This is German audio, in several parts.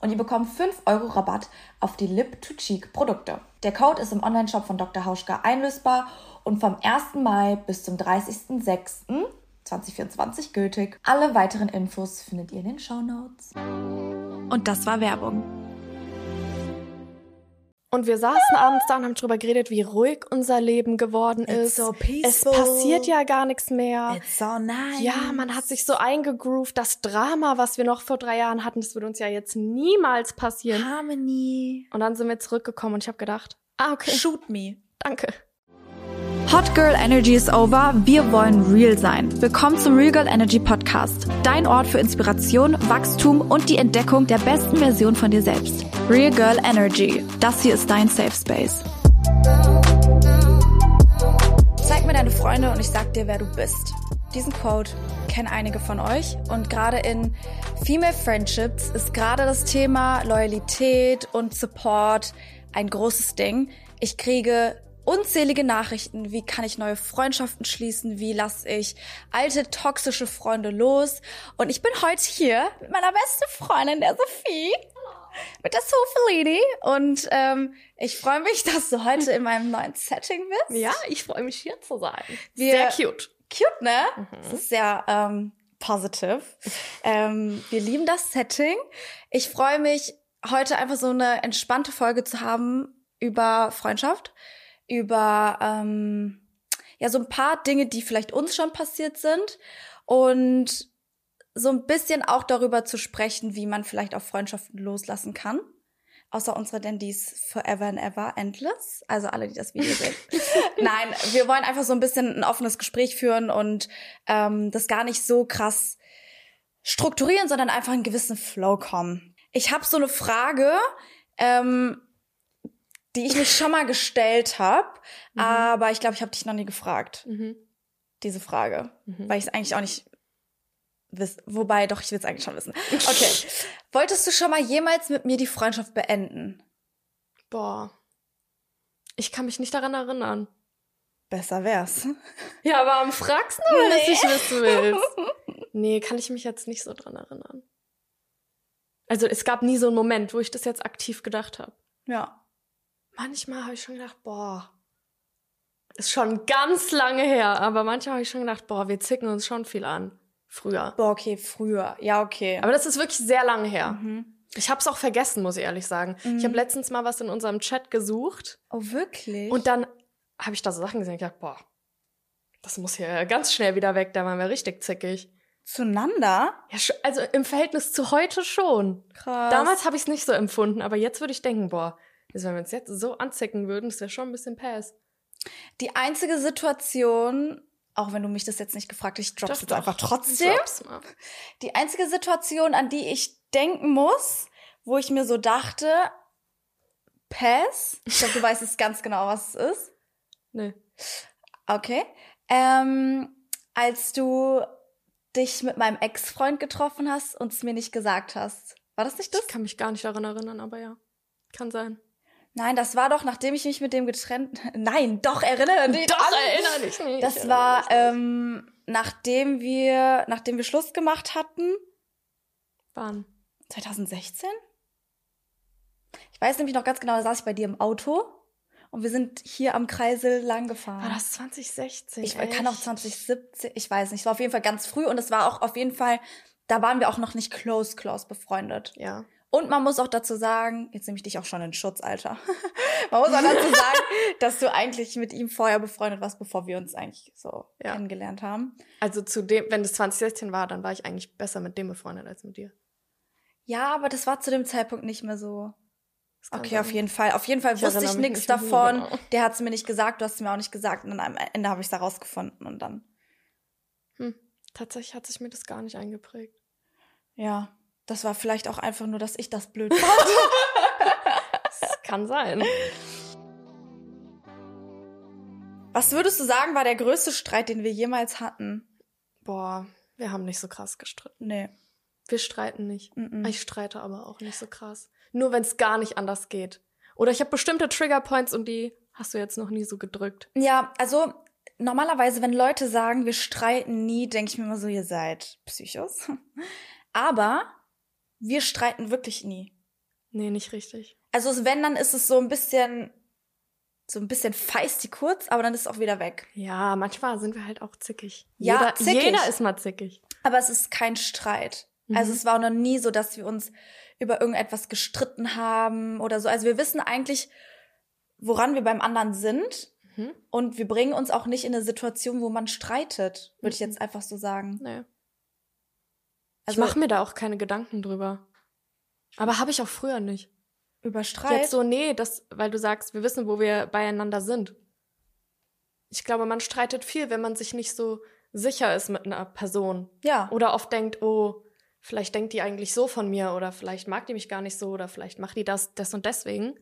und ihr bekommt 5 Euro Rabatt auf die Lip-to-Cheek-Produkte. Der Code ist im Onlineshop von Dr. Hauschka einlösbar und vom 1. Mai bis zum 30.06.2024 gültig. Alle weiteren Infos findet ihr in den Show Notes. Und das war Werbung. Und wir saßen abends da und haben darüber geredet, wie ruhig unser Leben geworden ist. so es peaceful. passiert ja gar nichts mehr. It's so nice. Ja, man hat sich so eingegroovt. Das Drama, was wir noch vor drei Jahren hatten, das würde uns ja jetzt niemals passieren. Harmony. Und dann sind wir zurückgekommen und ich habe gedacht, ah, okay, Shoot me. danke. Hot Girl Energy is over. Wir wollen real sein. Willkommen zum Real Girl Energy Podcast. Dein Ort für Inspiration, Wachstum und die Entdeckung der besten Version von dir selbst. Real Girl Energy. Das hier ist dein Safe Space. Zeig mir deine Freunde und ich sag dir, wer du bist. Diesen Quote kennen einige von euch und gerade in Female Friendships ist gerade das Thema Loyalität und Support ein großes Ding. Ich kriege unzählige Nachrichten, wie kann ich neue Freundschaften schließen, wie lasse ich alte toxische Freunde los und ich bin heute hier mit meiner besten Freundin, der Sophie, mit der Sophie Lady und ähm, ich freue mich, dass du heute in meinem neuen Setting bist. Ja, ich freue mich hier zu sein. Wir- Sehr cute. cute, ne? Das ist sehr ähm, positive. ähm, wir lieben das Setting. Ich freue mich, heute einfach so eine entspannte Folge zu haben über Freundschaft, über ähm, ja so ein paar Dinge, die vielleicht uns schon passiert sind und so ein bisschen auch darüber zu sprechen, wie man vielleicht auch Freundschaften loslassen kann. Außer unsere, ist forever and ever endless. Also alle, die das Video sehen. Nein, wir wollen einfach so ein bisschen ein offenes Gespräch führen und ähm, das gar nicht so krass strukturieren, sondern einfach in einen gewissen Flow kommen. Ich habe so eine Frage, ähm, die ich mich schon mal gestellt habe, aber ich glaube, ich habe dich noch nie gefragt, Mhm. diese Frage, Mhm. weil ich es eigentlich auch nicht wiss. Wobei, doch, ich will es eigentlich schon wissen. Okay. Wolltest du schon mal jemals mit mir die Freundschaft beenden? Boah. Ich kann mich nicht daran erinnern. Besser wär's. Ja, aber warum fragst du, wenn du es nicht wissen willst? Nee, kann ich mich jetzt nicht so dran erinnern. Also es gab nie so einen Moment, wo ich das jetzt aktiv gedacht habe. Ja. Manchmal habe ich schon gedacht, boah, ist schon ganz lange her, aber manchmal habe ich schon gedacht, boah, wir zicken uns schon viel an. Früher. Boah, okay, früher. Ja, okay. Aber das ist wirklich sehr lange her. Mhm. Ich habe es auch vergessen, muss ich ehrlich sagen. Ich habe letztens mal was in unserem Chat gesucht Oh, wirklich? und dann habe ich da so Sachen gesehen. Ich dachte, boah, das muss hier ganz schnell wieder weg, da waren wir richtig zickig. zueinander? Ja, also im Verhältnis zu heute schon. Krass. Damals habe ich es nicht so empfunden, aber jetzt würde ich denken, boah, also wenn wir uns jetzt so anzicken würden, das wäre schon ein bisschen Pass. Die einzige Situation, auch wenn du mich das jetzt nicht gefragt hast, ich drop's Doch, jetzt doch. einfach trotzdem. Die einzige Situation, an die ich denken muss, wo ich mir so dachte, Pass. Ich glaube, du weißt jetzt ganz genau, was es ist. Nee. Okay. Ähm, als du dich mit meinem Ex-Freund getroffen hast und es mir nicht gesagt hast. War das nicht das? Ich kann mich gar nicht daran erinnern, aber ja. Kann sein. Nein, das war doch, nachdem ich mich mit dem getrennt. Nein, doch, erinnere dich. Doch, erinnere dich nicht. Das Erinnere war, dich. ähm, nachdem wir, nachdem wir Schluss gemacht hatten. Wann? 2016? Ich weiß nämlich noch ganz genau, da saß ich bei dir im Auto und wir sind hier am Kreisel lang gefahren. War das 2016? Ich kann auch echt? 2017, ich weiß nicht. Es war auf jeden Fall ganz früh und es war auch auf jeden Fall, da waren wir auch noch nicht close, close befreundet. Ja. Und man muss auch dazu sagen, jetzt nehme ich dich auch schon in Schutz, Alter. man muss auch dazu sagen, dass du eigentlich mit ihm vorher befreundet warst, bevor wir uns eigentlich so Ja. kennengelernt haben. Also zu dem, wenn das 2016 war, dann war ich eigentlich besser mit dem befreundet als mit dir. Ja, aber das war zu dem Zeitpunkt nicht mehr so. Okay, sein. auf jeden Fall. Auf jeden Fall Ich wusste ich nichts davon. genau. Der hat es mir nicht gesagt, du hast es mir auch nicht gesagt. Und dann am Ende habe ich es herausgefunden und dann, Hm. Tatsächlich hat sich mir das gar nicht eingeprägt. ja, das war vielleicht auch einfach nur, dass ich das blöd fand. Das kann sein. Was würdest du sagen, war der größte Streit, den wir jemals hatten? Boah, wir haben nicht so krass gestritten. Nee. Wir streiten nicht. Mm-mm. Ich streite aber auch nicht so krass. Nur wenn es gar nicht anders geht. Oder ich habe bestimmte Triggerpoints und die hast du jetzt noch nie so gedrückt. Ja, also normalerweise, wenn Leute sagen, wir streiten nie, denke ich mir immer so, ihr seid Psychos. Aber wir streiten wirklich nie. Nee, nicht richtig. Also wenn, dann ist es so ein bisschen, so ein bisschen feisty kurz, aber dann ist es auch wieder weg. Ja, manchmal sind wir halt auch zickig. Ja, jeder, zickig. jeder ist mal zickig. Aber es ist kein Streit. Also Mhm. es war auch noch nie so, dass wir uns über irgendetwas gestritten haben oder so. Also wir wissen eigentlich, woran wir beim anderen sind. Mhm. Und wir bringen uns auch nicht in eine Situation, wo man streitet, würde ich Mhm. jetzt einfach so sagen. Nee. Also ich mache mir da auch keine Gedanken drüber. Aber habe ich auch früher nicht. über Streit. Jetzt so, nee, das, weil du sagst, wir wissen, wo wir beieinander sind. Ich glaube, man streitet viel, wenn man sich nicht so sicher ist mit einer Person. ja. Oder oft denkt, oh, vielleicht denkt die eigentlich so von mir oder vielleicht mag die mich gar nicht so oder vielleicht macht die das, das und deswegen.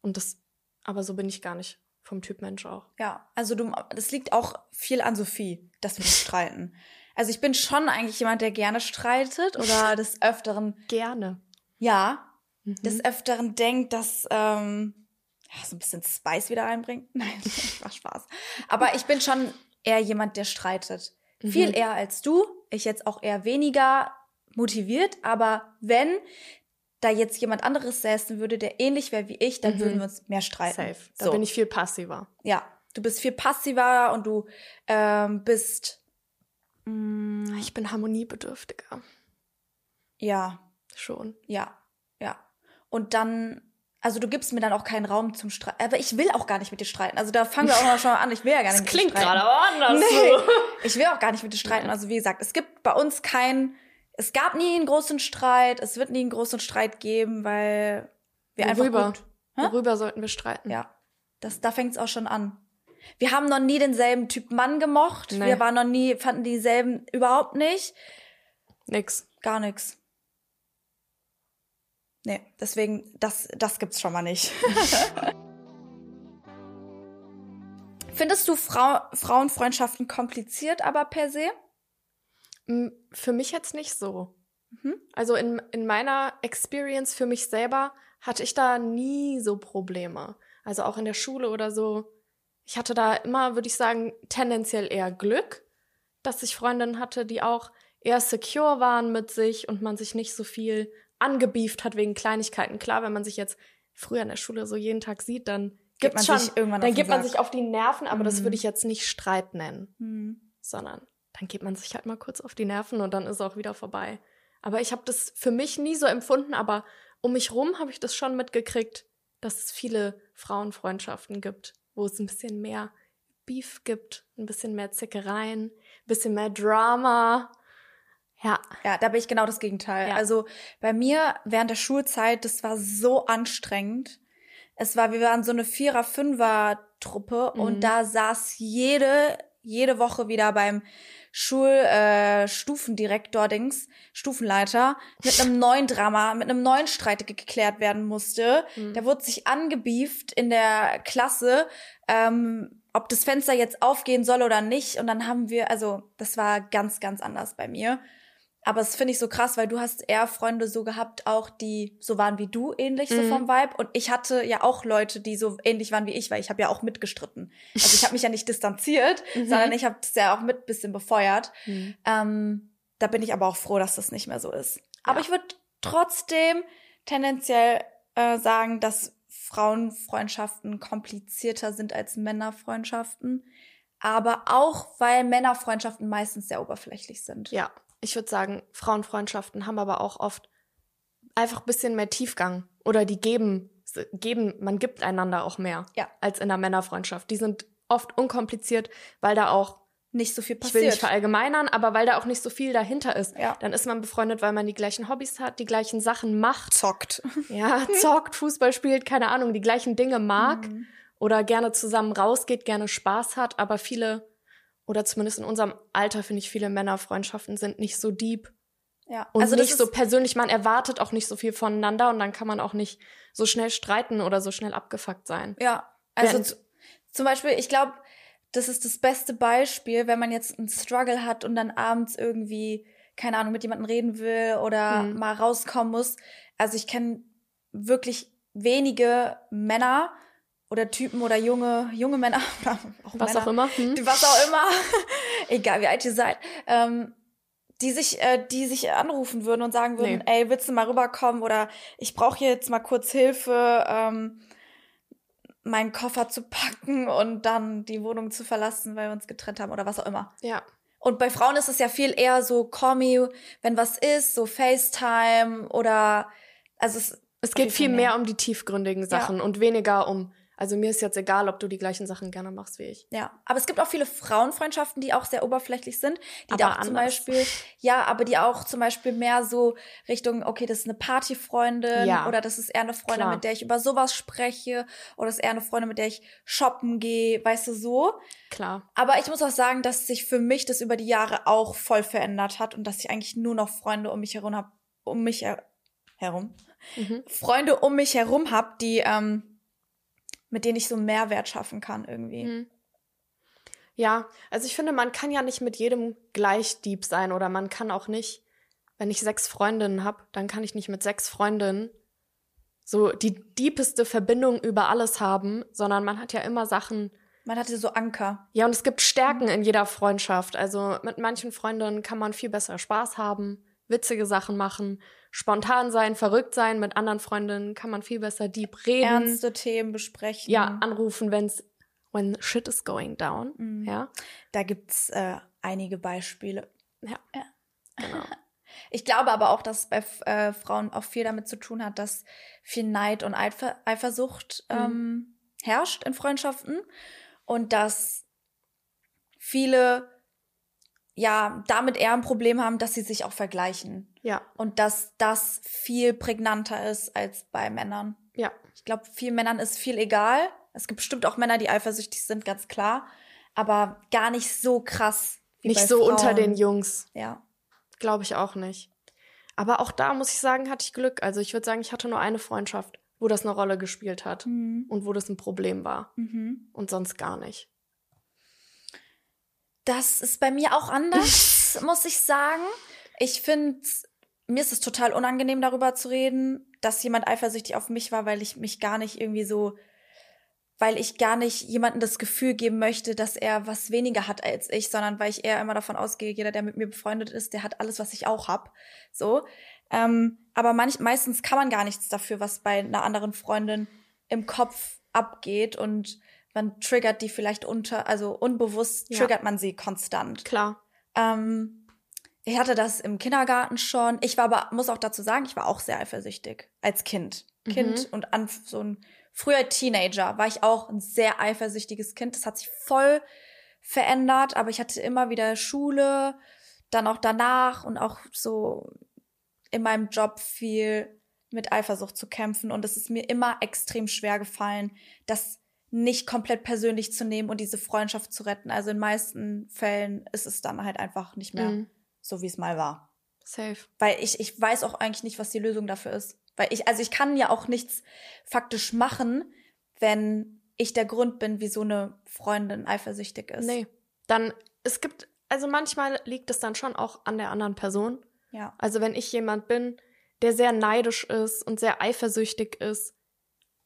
Und das, aber so bin ich gar nicht vom Typ Mensch auch. Ja, also du, das liegt auch viel an Sophie, dass wir streiten. Also ich bin schon eigentlich jemand, der gerne streitet oder des Öfteren, Gerne. ja, Mhm. des Öfteren denkt, dass ähm, ja, so ein bisschen Spice wieder reinbringt. Nein, war Spaß. Aber ich bin schon eher jemand, der streitet. Viel Mhm. eher als du. Ich jetzt auch eher weniger motiviert. Aber wenn da jetzt jemand anderes säßen würde, der ähnlich wäre wie ich, dann Mhm. würden wir uns mehr streiten. Safe. Da So. bin ich viel passiver. Ja, du bist viel passiver und du ähm, bist Ich bin harmoniebedürftiger. ja, Schon. ja, ja. Und dann, also du gibst mir dann auch keinen Raum zum Streiten. Aber ich will auch gar nicht mit dir streiten. Also da fangen wir auch mal schon mal an. Ich will ja gar nicht Das mit dir klingt streiten. gerade aber anders. Nee, so. ich will auch gar nicht mit dir streiten. Also wie gesagt, es gibt bei uns keinen, es gab nie einen großen Streit. Es wird nie einen großen Streit geben, weil wir einfach Worüber? gut, Hä? Worüber sollten wir streiten? Ja, das, da fängt's auch schon an. Wir haben noch nie denselben Typ Mann gemocht. Nee. Wir waren noch nie, fanden dieselben überhaupt nicht. Nix. Gar nix. Nee, deswegen, das, das gibt's schon mal nicht. Findest du Frau, Frauenfreundschaften kompliziert, aber per se? Mm, Für mich jetzt nicht so. Mhm. Also in, in meiner Experience für mich selber hatte ich da nie so Probleme. Also auch in der Schule oder so. Ich hatte da immer, würde ich sagen, tendenziell eher Glück, dass ich Freundinnen hatte, die auch eher secure waren mit sich und man sich nicht so viel angebieft hat wegen Kleinigkeiten. Klar, wenn man sich jetzt früher in der Schule so jeden Tag sieht, dann gibt's man schon, sich irgendwann dann gibt man sich auf die Nerven, aber das Mhm. würde ich jetzt nicht Streit nennen Hm. sondern dann geht man sich halt mal kurz auf die Nerven und dann ist auch wieder vorbei. Aber ich habe das für mich nie so empfunden, aber um mich rum habe ich das schon mitgekriegt, dass es viele Frauenfreundschaften gibt, wo es ein bisschen mehr Beef gibt, ein bisschen mehr Zickereien, ein bisschen mehr Drama. Ja, Ja, da bin ich genau das Gegenteil. Ja. Also bei mir während der Schulzeit, das war so anstrengend. Es war, wir waren so eine Vierer-, Fünfer-Truppe Mhm. und da saß jede, jede Woche wieder beim Schulstufendirektor äh, Stufendirektor Dings, Stufenleiter, mit einem neuen Drama, mit einem neuen Streit, der geklärt werden musste. Mhm. Da wurde sich angebieft in der Klasse, ähm, ob das Fenster jetzt aufgehen soll oder nicht. Und dann haben wir, also das war ganz, ganz anders bei mir. Aber das finde ich so krass, weil du hast eher Freunde so gehabt, auch die so waren wie du, ähnlich so Mhm. vom Vibe. Und ich hatte ja auch Leute, die so ähnlich waren wie ich, weil ich habe ja auch mitgestritten. Also ich habe mich ja nicht distanziert, Mhm. sondern ich habe das ja auch mit bisschen befeuert. Mhm. Ähm, da bin ich aber auch froh, dass das nicht mehr so ist. Aber Ja. ich würde trotzdem tendenziell äh, sagen, dass Frauenfreundschaften komplizierter sind als Männerfreundschaften. Aber auch, weil Männerfreundschaften meistens sehr oberflächlich sind. Ja, ich würde sagen, Frauenfreundschaften haben aber auch oft einfach ein bisschen mehr Tiefgang. Oder die geben, geben, man gibt einander auch mehr Ja. als in einer Männerfreundschaft. Die sind oft unkompliziert, weil da auch, Nicht so viel ich will passiert. nicht verallgemeinern, aber weil da auch nicht so viel dahinter ist. Ja. Dann ist man befreundet, weil man die gleichen Hobbys hat, die gleichen Sachen macht. Zockt. Ja, zockt, Fußball spielt, keine Ahnung, die gleichen Dinge mag Mhm. oder gerne zusammen rausgeht, gerne Spaß hat, aber viele, oder zumindest in unserem Alter finde ich, viele Männerfreundschaften sind nicht so deep Ja. und also nicht so persönlich. Man erwartet auch nicht so viel voneinander und dann kann man auch nicht so schnell streiten oder so schnell abgefuckt sein. Ja, also zum Beispiel, ich glaube, das ist das beste Beispiel, wenn man jetzt einen Struggle hat und dann abends irgendwie, keine Ahnung, mit jemandem reden will oder Mhm. mal rauskommen muss. Also ich kenne wirklich wenige Männer oder Typen oder junge, junge Männer oder auch Was Männer, auch immer. Hm? was auch immer, egal wie alt ihr seid, ähm, die sich, äh, die sich anrufen würden und sagen würden, Nee. ey, willst du mal rüberkommen oder ich brauche jetzt mal kurz Hilfe, ähm, meinen Koffer zu packen und dann die Wohnung zu verlassen, weil wir uns getrennt haben oder was auch immer. Ja, Und bei Frauen ist es ja viel eher so, call me, wenn was ist, so FaceTime oder also es, es geht viel mehr um die tiefgründigen Sachen und weniger um, also mir ist jetzt egal, ob du die gleichen Sachen gerne machst wie ich. Ja, aber es gibt auch viele Frauenfreundschaften, die auch sehr oberflächlich sind, die da Aber auch zum. Beispiel, ja, aber die auch zum Beispiel mehr so Richtung, okay, das ist eine Partyfreundin Ja. oder das ist eher eine Freundin, Klar. mit der ich über sowas spreche oder das ist eher eine Freundin, mit der ich shoppen gehe, weißt du so. Klar. Aber ich muss auch sagen, dass sich für mich das über die Jahre auch voll verändert hat und dass ich eigentlich nur noch Freunde um mich herum hab, um mich her herum, Mhm. Freunde um mich herum hab, die ähm, mit denen ich so Mehrwert schaffen kann irgendwie. Mhm. Ja, also ich finde, man kann ja nicht mit jedem gleich Dieb sein oder man kann auch nicht, wenn ich sechs Freundinnen habe, dann kann ich nicht mit sechs Freundinnen so die diepeste Verbindung über alles haben, sondern man hat ja immer Sachen. Man hatte so Anker. Ja, und es gibt Stärken in jeder Freundschaft. Also mit manchen Freundinnen kann man viel besser Spaß haben, witzige Sachen machen, spontan sein, verrückt sein. Mit anderen Freundinnen kann man viel besser deep reden. ernste Themen besprechen. Ja, anrufen, wenn's when shit is going down. Mhm. Ja, Da gibt's äh, einige Beispiele. ja, Ja. genau. Ich glaube aber auch, dass es bei äh, Frauen auch viel damit zu tun hat, dass viel Neid und Eifer Eifersucht Mhm. ähm, herrscht in Freundschaften und dass viele ja damit eher ein Problem haben, dass sie sich auch vergleichen Ja, und dass das viel prägnanter ist als bei Männern. ja, Ich glaube, vielen Männern ist viel egal. Es gibt bestimmt auch Männer, die eifersüchtig sind, ganz klar, aber gar nicht so krass. Nicht so unter Frauen. den Jungs. Ja. Glaube ich auch nicht. Aber auch da muss ich sagen, hatte ich Glück. Also ich würde sagen, ich hatte nur eine Freundschaft, wo das eine Rolle gespielt hat Mhm. und wo das ein Problem war Mhm. und sonst gar nicht. Das ist bei mir auch anders, muss ich sagen. Ich finde, mir ist es total unangenehm, darüber zu reden, dass jemand eifersüchtig auf mich war, weil ich mich gar nicht irgendwie so, weil ich gar nicht jemandem das Gefühl geben möchte, dass er was weniger hat als ich, sondern weil ich eher immer davon ausgehe, jeder, der mit mir befreundet ist, der hat alles, was ich auch hab. So. Ähm, aber manch, meistens kann man gar nichts dafür, was bei einer anderen Freundin im Kopf abgeht und man triggert die vielleicht unter, also unbewusst Ja. triggert man sie konstant. Klar. Ähm, ich hatte das im Kindergarten schon. Ich war aber, muss auch dazu sagen, ich war auch sehr eifersüchtig als Kind. Mhm. Kind und an so ein früher Teenager war ich auch ein sehr eifersüchtiges Kind. Das hat sich voll verändert, aber ich hatte immer wieder Schule, dann auch danach und auch so in meinem Job viel mit Eifersucht zu kämpfen und es ist mir immer extrem schwer gefallen, das nicht komplett persönlich zu nehmen und diese Freundschaft zu retten. Also in meisten Fällen ist es dann halt einfach nicht mehr Mhm. so, wie es mal war. Safe. Weil ich, ich weiß auch eigentlich nicht, was die Lösung dafür ist. Weil ich, also ich kann ja auch nichts faktisch machen, wenn ich der Grund bin, wieso eine Freundin eifersüchtig ist. Nee. Dann, es gibt, also manchmal liegt es dann schon auch an der anderen Person. Ja. Also wenn ich jemand bin, der sehr neidisch ist und sehr eifersüchtig ist,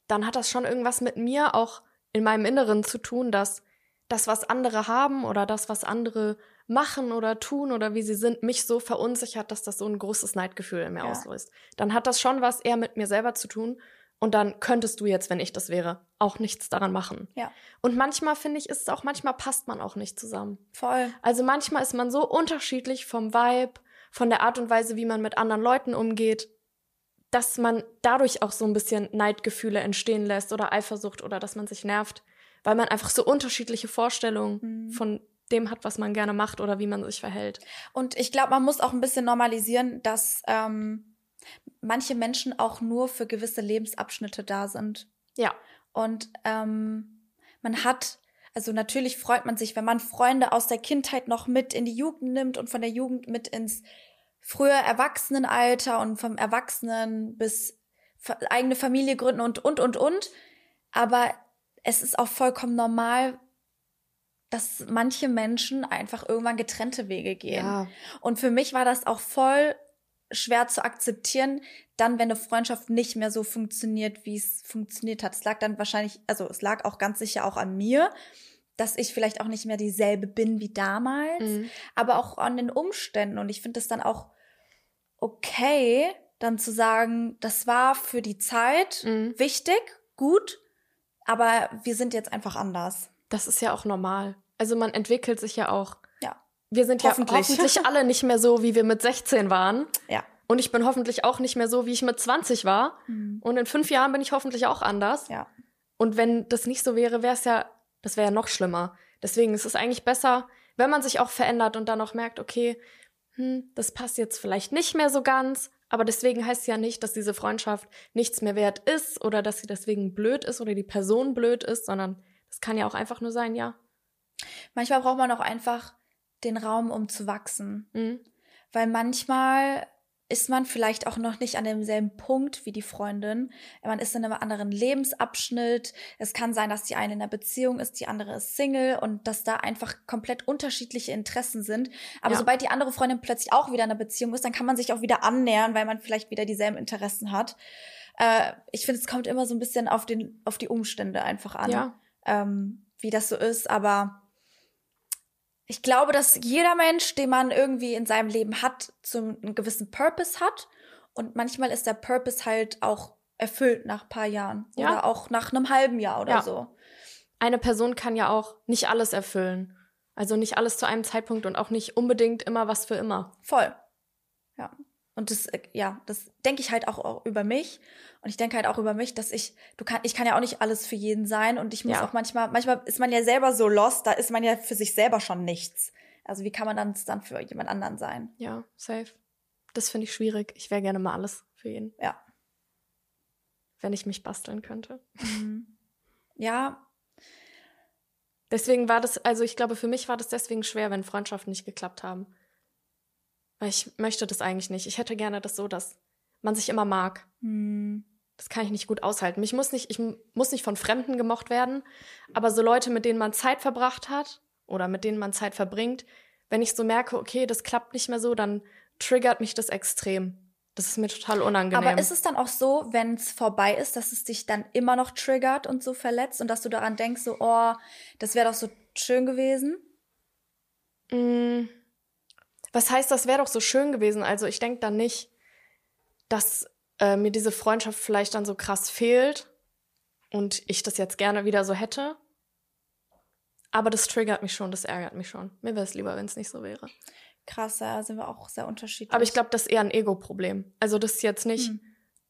dann hat das schon irgendwas mit mir auch in meinem Inneren zu tun, dass das, was andere haben oder das, was andere machen oder tun oder wie sie sind, mich so verunsichert, dass das so ein großes Neidgefühl in mir Ja. auslöst. Dann hat das schon was eher mit mir selber zu tun. Und dann könntest du jetzt, wenn ich das wäre, auch nichts daran machen. Ja. Und manchmal finde ich, ist es auch, manchmal passt man auch nicht zusammen. Voll. Also manchmal ist man so unterschiedlich vom Vibe, von der Art und Weise, wie man mit anderen Leuten umgeht, dass man dadurch auch so ein bisschen Neidgefühle entstehen lässt oder Eifersucht oder dass man sich nervt, weil man einfach so unterschiedliche Vorstellungen Mhm. von dem hat, was man gerne macht oder wie man sich verhält. Und ich glaube, man muss auch ein bisschen normalisieren, dass ähm, manche Menschen auch nur für gewisse Lebensabschnitte da sind. Ja, Und ähm, man hat, also natürlich freut man sich, wenn man Freunde aus der Kindheit noch mit in die Jugend nimmt und von der Jugend mit ins frühe Erwachsenenalter und vom Erwachsenen bis eigene Familie gründen und, und, und, und. Aber es ist auch vollkommen normal, dass manche Menschen einfach irgendwann getrennte Wege gehen. Ja. Und für mich war das auch voll schwer zu akzeptieren, dann, wenn eine Freundschaft nicht mehr so funktioniert, wie es funktioniert hat. Es lag dann wahrscheinlich, also es lag auch ganz sicher auch an mir, dass ich vielleicht auch nicht mehr dieselbe bin wie damals, Mhm. aber auch an den Umständen. Und ich finde es dann auch okay, dann zu sagen, das war für die Zeit Mhm. wichtig, gut, aber wir sind jetzt einfach anders. das ist ja auch normal. Also man entwickelt sich ja auch. Ja. Wir sind ja Hoffentlich. hoffentlich alle nicht mehr so, wie wir mit 16 waren. Ja. Und ich bin hoffentlich auch nicht mehr so, wie ich mit 20 war. Und in fünf Jahren bin ich hoffentlich auch anders. Ja. Und wenn das nicht so wäre, wäre es ja, das wäre ja noch schlimmer. Deswegen ist es eigentlich besser, wenn man sich auch verändert und dann auch merkt, okay, hm, das passt jetzt vielleicht nicht mehr so ganz, aber deswegen heißt es ja nicht, dass diese Freundschaft nichts mehr wert ist oder dass sie deswegen blöd ist oder die Person blöd ist, sondern das kann ja auch einfach nur sein, ja. Manchmal braucht man auch einfach den Raum, um zu wachsen. Mhm. Weil manchmal ist man vielleicht auch noch nicht an demselben Punkt wie die Freundin. Man ist in einem anderen Lebensabschnitt. Es kann sein, dass die eine in einer Beziehung ist, die andere ist Single und dass da einfach komplett unterschiedliche Interessen sind. Aber Ja. sobald die andere Freundin plötzlich auch wieder in einer Beziehung ist, dann kann man sich auch wieder annähern, weil man vielleicht wieder dieselben Interessen hat. Äh, ich finde, es kommt immer so ein bisschen auf, den, auf die Umstände einfach an, Ja. ähm, wie das so ist. Aber ich glaube, dass jeder Mensch, den man irgendwie in seinem Leben hat, zum einen gewissen Purpose hat. Und manchmal ist der Purpose halt auch erfüllt nach ein paar Jahren. Ja. Oder auch nach einem halben Jahr oder Ja. so. Eine Person kann ja auch nicht alles erfüllen. Also nicht alles zu einem Zeitpunkt und auch nicht unbedingt immer was für immer. Voll. Ja. Und das, äh, ja, das denke ich halt auch, über mich. Und ich denke halt auch über mich, dass ich, du kann, ich kann ja auch nicht alles für jeden sein. Und ich muss Ja. auch manchmal, manchmal ist man ja selber so lost, da ist man ja für sich selber schon nichts. Also wie kann man dann dann für jemand anderen sein? Ja, safe. Das finde ich schwierig. Ich wäre gerne mal alles für jeden, Ja. wenn ich mich basteln könnte. Ja, Deswegen war das, also ich glaube, für mich war das deswegen schwer, wenn Freundschaften nicht geklappt haben. Weil ich möchte das eigentlich nicht. Ich hätte gerne das so, dass man sich immer mag. hm, Das kann ich nicht gut aushalten. Mich muss nicht, ich muss nicht von Fremden gemocht werden, aber so Leute, mit denen man Zeit verbracht hat oder mit denen man Zeit verbringt, wenn ich so merke, okay, das klappt nicht mehr so, dann triggert mich das extrem. Das ist mir total unangenehm. Aber ist es dann auch so, wenn es vorbei ist, dass es dich dann immer noch triggert und so verletzt und dass du daran denkst, so, oh, das wäre doch so schön gewesen? Mm, Was heißt, das wäre doch so schön gewesen? Also ich denke dann nicht, dass äh, mir diese Freundschaft vielleicht dann so krass fehlt und ich das jetzt gerne wieder so hätte. Aber das triggert mich schon, das ärgert mich schon. Mir wäre es lieber, wenn es nicht so wäre. Krass, da sind wir auch sehr unterschiedlich. Aber ich glaube, das ist eher ein Ego-Problem. Also das ist jetzt nicht Hm.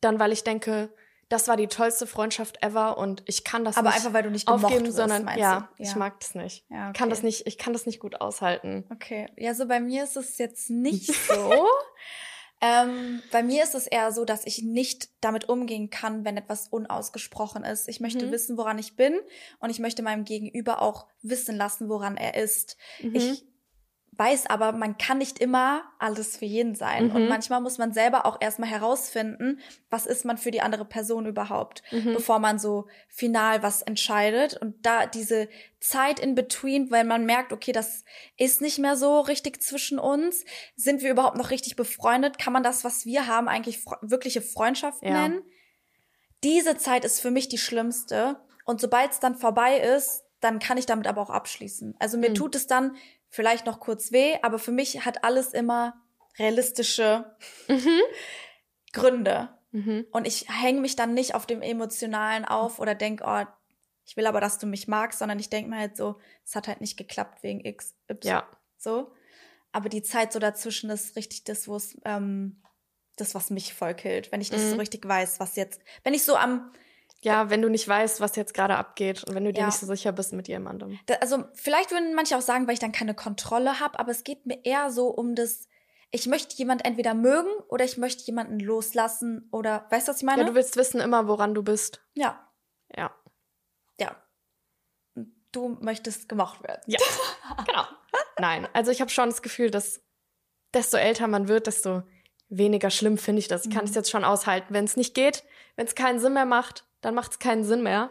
dann, weil ich denke, das war die tollste Freundschaft ever und ich kann das Aber nicht einfach, weil du nicht aufgeben, wirst, sondern ja, du? ich Ja. mag das nicht. Ja, Kann okay. das nicht, ich kann das nicht gut aushalten. Okay, ja, so bei mir ist es jetzt nicht so. ähm, bei mir ist es eher so, dass ich nicht damit umgehen kann, wenn etwas unausgesprochen ist. Ich möchte Mhm. wissen, woran ich bin und ich möchte meinem Gegenüber auch wissen lassen, woran er ist. Mhm. Ich weiß aber, man kann nicht immer alles für jeden sein. Mhm. Und manchmal muss man selber auch erstmal herausfinden, was ist man für die andere Person überhaupt, Mhm. bevor man so final was entscheidet. Und da diese Zeit in between, weil man merkt, okay, das ist nicht mehr so richtig zwischen uns. Sind wir überhaupt noch richtig befreundet? Kann man das, was wir haben, eigentlich fre wirkliche Freundschaft Ja. nennen? Diese Zeit ist für mich die schlimmste. Und sobald es dann vorbei ist, dann kann ich damit aber auch abschließen. Also mir Hm. tut es dann vielleicht noch kurz weh, aber für mich hat alles immer realistische Gründe. Mhm. Und ich hänge mich dann nicht auf dem Emotionalen auf oder denk, oh, ich will aber, dass du mich magst, sondern ich denk mir halt so, es hat halt nicht geklappt wegen X, Y. Ja. So. Aber die Zeit so dazwischen ist richtig das, wo es, ähm, das, was mich voll killt. Wenn ich nicht Mhm. so richtig weiß, was jetzt, wenn ich so am, Ja, wenn du nicht weißt, was jetzt gerade abgeht und wenn du dir Ja. nicht so sicher bist mit jemandem. da, also vielleicht würden manche auch sagen, weil ich dann keine Kontrolle habe, aber es geht mir eher so um das, ich möchte jemand entweder mögen oder ich möchte jemanden loslassen oder, weißt du, was ich meine? Ja, du willst wissen immer, woran du bist. ja. Ja. ja. Du möchtest gemocht werden. Ja, genau. Nein, also ich habe schon das Gefühl, dass desto älter man wird, desto weniger schlimm finde ich das. Ich kann Mhm. es jetzt schon aushalten. Wenn es nicht geht, wenn es keinen Sinn mehr macht, dann macht es keinen Sinn mehr.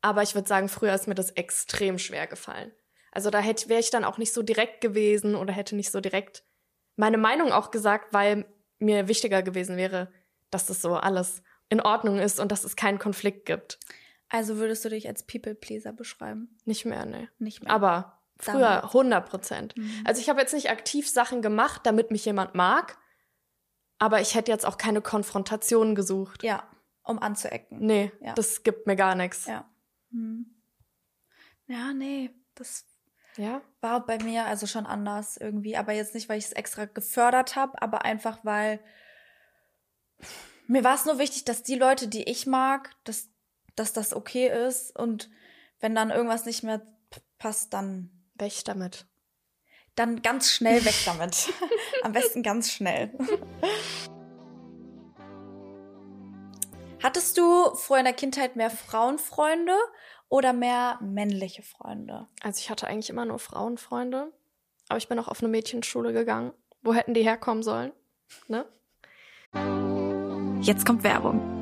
Aber ich würde sagen, früher ist mir das extrem schwer gefallen. Also da hätte wäre ich dann auch nicht so direkt gewesen oder hätte nicht so direkt meine Meinung auch gesagt, weil mir wichtiger gewesen wäre, dass das so alles in Ordnung ist und dass es keinen Konflikt gibt. Also würdest du dich als People-Pleaser beschreiben? Nicht mehr, ne. Nicht mehr. Aber früher Damals. 100 Prozent. Mhm. Also ich habe jetzt nicht aktiv Sachen gemacht, damit mich jemand mag, aber ich hätte jetzt auch keine Konfrontation gesucht. ja, um anzuecken. Nee, Ja. das gibt mir gar nichts. Ja. Hm. Ja, nee, das Ja? war bei mir also schon anders irgendwie, aber jetzt nicht, weil ich es extra gefördert habe, aber einfach weil mir war es nur wichtig, dass die Leute, die ich mag, dass, dass das okay ist und wenn dann irgendwas nicht mehr passt, dann Weg damit. dann ganz schnell weg damit. Am besten ganz schnell. Hattest du früher in der Kindheit mehr Frauenfreunde oder mehr männliche Freunde? Also ich hatte eigentlich immer nur Frauenfreunde, aber ich bin auch auf eine Mädchenschule gegangen. Wo hätten die herkommen sollen? Ne? Jetzt kommt Werbung.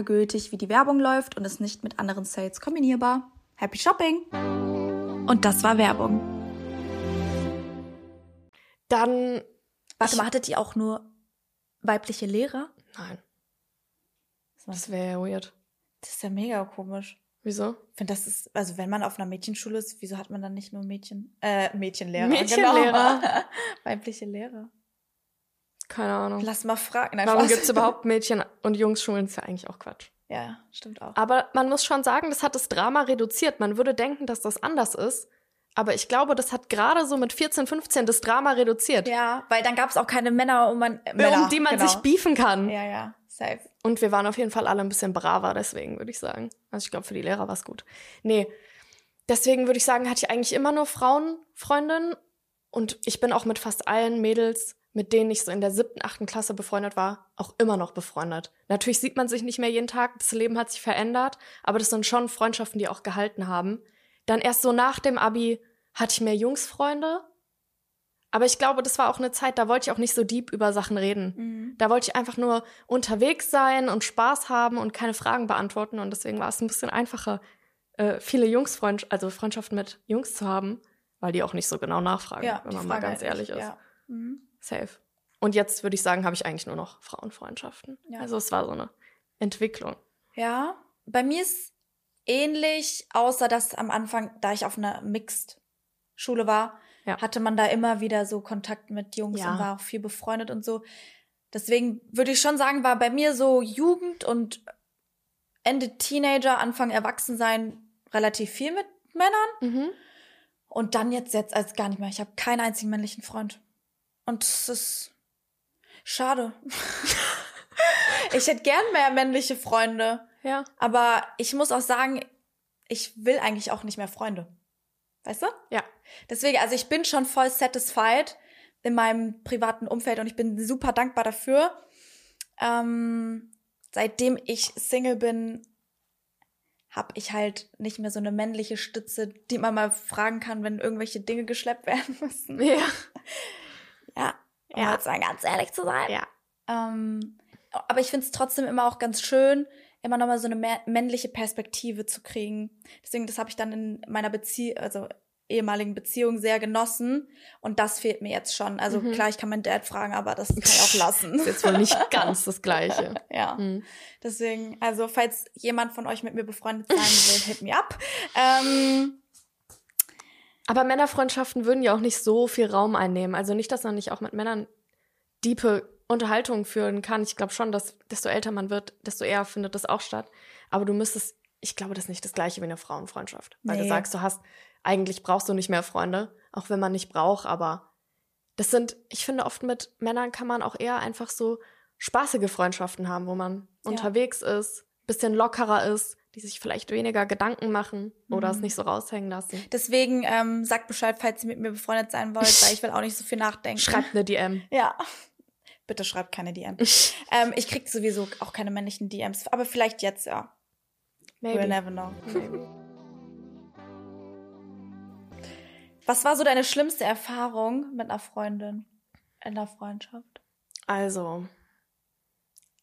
gültig, wie die Werbung läuft und ist nicht mit anderen Sales kombinierbar. Happy Shopping! Und das war Werbung. Dann. Warte mal, hattet ihr auch nur weibliche Lehrer? Nein, Das das wäre ja weird. ist ja mega komisch. Wieso? Ich finde, das ist, also wenn man auf einer Mädchenschule ist, wieso hat man dann nicht nur Mädchen, äh, Mädchenlehrer? Mädchenlehrer. Genau. Weibliche Lehrer. Keine Ahnung. Lass mal fragen. Nein, Warum Spaß. gibt's überhaupt Mädchen- und Jungsschulen? Ist ja eigentlich auch Quatsch. Ja, stimmt auch. Aber man muss schon sagen, das hat das Drama reduziert. Man würde denken, dass das anders ist. Aber ich glaube, das hat gerade so mit 14, 15 das Drama reduziert. Ja, weil dann gab es auch keine Männer, um, man, äh, Männer, um die man genau. sich beefen kann. Ja, ja, safe. Und wir waren auf jeden Fall alle ein bisschen braver, deswegen würde ich sagen. Also ich glaube, für die Lehrer war es gut. Nee, deswegen würde ich sagen, hatte ich eigentlich immer nur Frauenfreundinnen. Und ich bin auch mit fast allen Mädels, mit denen ich so in der siebten, achten Klasse befreundet war, auch immer noch befreundet. Natürlich sieht man sich nicht mehr jeden Tag, das Leben hat sich verändert, aber das sind schon Freundschaften, die auch gehalten haben. Dann erst so nach dem Abi hatte ich mehr Jungsfreunde, Aber ich glaube, das war auch eine Zeit, da wollte ich auch nicht so deep über Sachen reden. Mhm. Da wollte ich einfach nur unterwegs sein und Spaß haben und keine Fragen beantworten. Und deswegen war es ein bisschen einfacher, äh, viele Jungsfreund also Freundschaften mit Jungs zu haben, weil die auch nicht so genau nachfragen, Ja, wenn man mal ganz halt ehrlich ist. Ja. Mhm. Safe. Und jetzt würde ich sagen, habe ich eigentlich nur noch Frauenfreundschaften. Ja. Also es war so eine Entwicklung. Ja, bei mir ist ähnlich, außer dass am Anfang, da ich auf einer Mixed-Schule war, Ja. hatte man da immer wieder so Kontakt mit Jungs Ja. und war auch viel befreundet und so. Deswegen würde ich schon sagen, war bei mir so Jugend und Ende Teenager, Anfang Erwachsensein relativ viel mit Männern. Mhm. Und dann jetzt, jetzt als gar nicht mehr. Ich habe keinen einzigen männlichen Freund. Und es ist schade. ich hätte gern mehr männliche Freunde. Ja. Aber ich muss auch sagen, ich will eigentlich auch nicht mehr Freunde. Weißt du? Ja. Deswegen, also ich bin schon voll satisfied in meinem privaten Umfeld und ich bin super dankbar dafür. Ähm, seitdem ich Single bin, habe ich halt nicht mehr so eine männliche Stütze, die man mal fragen kann, wenn irgendwelche Dinge geschleppt werden müssen. Ja. Ja, um Ja. jetzt mal ganz ehrlich zu sein. Ja. Ähm, aber ich finde es trotzdem immer auch ganz schön, immer nochmal so eine mä- männliche Perspektive zu kriegen. Deswegen, das habe ich dann in meiner Beziehung, also ehemaligen Beziehung sehr genossen. Und das fehlt mir jetzt schon. Also Mhm. klar, ich kann meinen Dad fragen, aber das kann ich auch lassen. Ist jetzt wohl nicht ganz das Gleiche. ja. Mhm. Deswegen, also falls jemand von euch mit mir befreundet sein will, hit me up. Ähm, Aber Männerfreundschaften würden ja auch nicht so viel Raum einnehmen. Also nicht, dass man nicht auch mit Männern diepe Unterhaltungen führen kann. Ich glaube schon, dass desto älter man wird, desto eher findet das auch statt. Aber du müsstest, ich glaube, das ist nicht das gleiche wie eine Frauenfreundschaft. Weil du Nee. sagst, du hast, eigentlich brauchst du nicht mehr Freunde, auch wenn man nicht braucht, aber das sind, ich finde, oft mit Männern kann man auch eher einfach so spaßige Freundschaften haben, wo man Ja. unterwegs ist, bisschen lockerer ist, die sich vielleicht weniger Gedanken machen oder es Mhm. nicht so raushängen lassen. deswegen ähm, sagt Bescheid, falls ihr mit mir befreundet sein wollt, weil ich will auch nicht so viel nachdenken. Schreibt eine DM. Ja. Bitte schreibt keine DMs. ähm, ich krieg sowieso auch keine männlichen DMs, aber vielleicht jetzt ja. Maybe. We'll never know. Maybe. Was war so deine schlimmste Erfahrung mit einer Freundin in der Freundschaft? Also,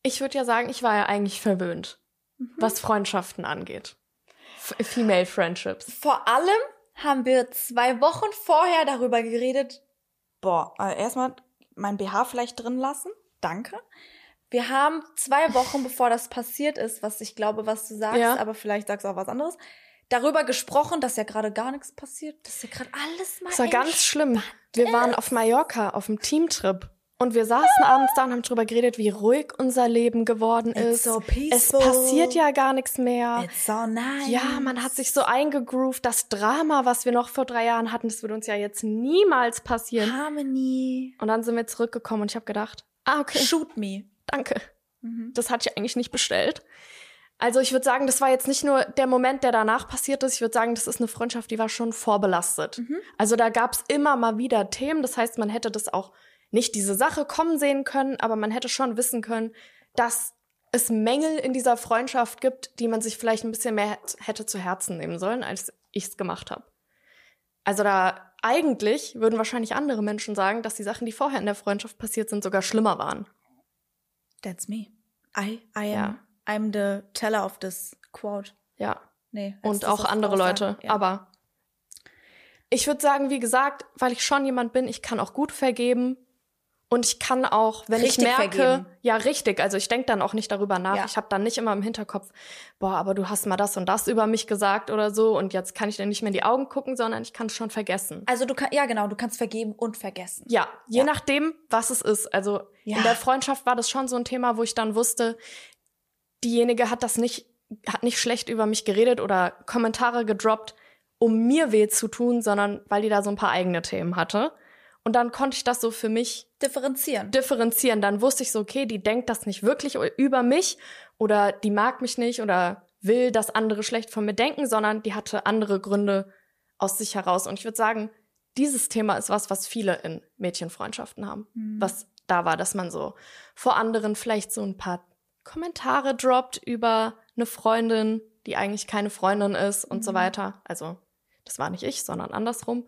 ich würde ja sagen, ich war ja eigentlich verwöhnt, Mhm. was Freundschaften angeht. F Female Friendships. Vor allem haben wir zwei Wochen vorher darüber geredet. Boah, also erstmal mein BH vielleicht drin lassen. Danke. Wir haben zwei Wochen, bevor das passiert ist, was ich glaube, was du sagst, Ja. aber vielleicht sagst du auch was anderes, darüber gesprochen, dass ja gerade gar nichts passiert. Dass ja gerade alles mal Das war ganz schlimm. Wir waren auf Mallorca auf dem Teamtrip und wir saßen abends da und haben drüber geredet, wie ruhig unser Leben geworden It's ist. so es peaceful. passiert ja gar nichts mehr. It's so nice. Ja, man hat sich so eingegroovt. Das Drama, was wir noch vor drei Jahren hatten, das würde uns ja jetzt niemals passieren. Harmony. Und dann sind wir zurückgekommen und ich habe gedacht, ah, okay, Shoot me. danke. Mhm. Das hatte ich eigentlich nicht bestellt. Also ich würde sagen, das war jetzt nicht nur der Moment, der danach passiert ist. Ich würde sagen, das ist eine Freundschaft, die war schon vorbelastet. Mhm. Also da gab es immer mal wieder Themen. Das heißt, man hätte das auch nicht diese Sache kommen sehen können, aber man hätte schon wissen können, dass es Mängel in dieser Freundschaft gibt, die man sich vielleicht ein bisschen mehr hätt- hätte zu Herzen nehmen sollen, als ich es gemacht habe. Also da eigentlich würden wahrscheinlich andere Menschen sagen, dass die Sachen, die vorher in der Freundschaft passiert sind, sogar schlimmer waren. That's me. I, I am, Ja. I'm the teller of this quote. Ja. Nee. und auch andere. Leute. Ja. Aber ich würde sagen, wie gesagt, weil ich schon jemand bin, ich kann auch gut vergeben. Und ich kann auch, wenn Richtig ich merke, vergeben. ja richtig, also ich denke dann auch nicht darüber nach. Ja. Ich habe dann nicht immer im Hinterkopf, boah, aber du hast mal das und das über mich gesagt oder so und jetzt kann ich dir nicht mehr in die Augen gucken, sondern ich kann es schon vergessen. Also du kannst, ja genau, du kannst vergeben und vergessen. Ja, je Ja. nachdem, was es ist. Also Ja. in der Freundschaft war das schon so ein Thema, wo ich dann wusste, diejenige hat das nicht, hat nicht schlecht über mich geredet oder Kommentare gedroppt, um mir weh zu tun, sondern weil die da so ein paar eigene Themen hatte. Und dann konnte ich das so für mich Differenzieren. differenzieren. Dann wusste ich so, okay, die denkt das nicht wirklich über mich oder die mag mich nicht oder will, dass andere schlecht von mir denken, sondern die hatte andere Gründe aus sich heraus. Und ich würde sagen, dieses Thema ist was, was viele in Mädchenfreundschaften haben. Mhm. Was da war, dass man so vor anderen vielleicht so ein paar Kommentare droppt über eine Freundin, die eigentlich keine Freundin ist und so Mhm. weiter. Also, das war nicht ich, sondern andersrum.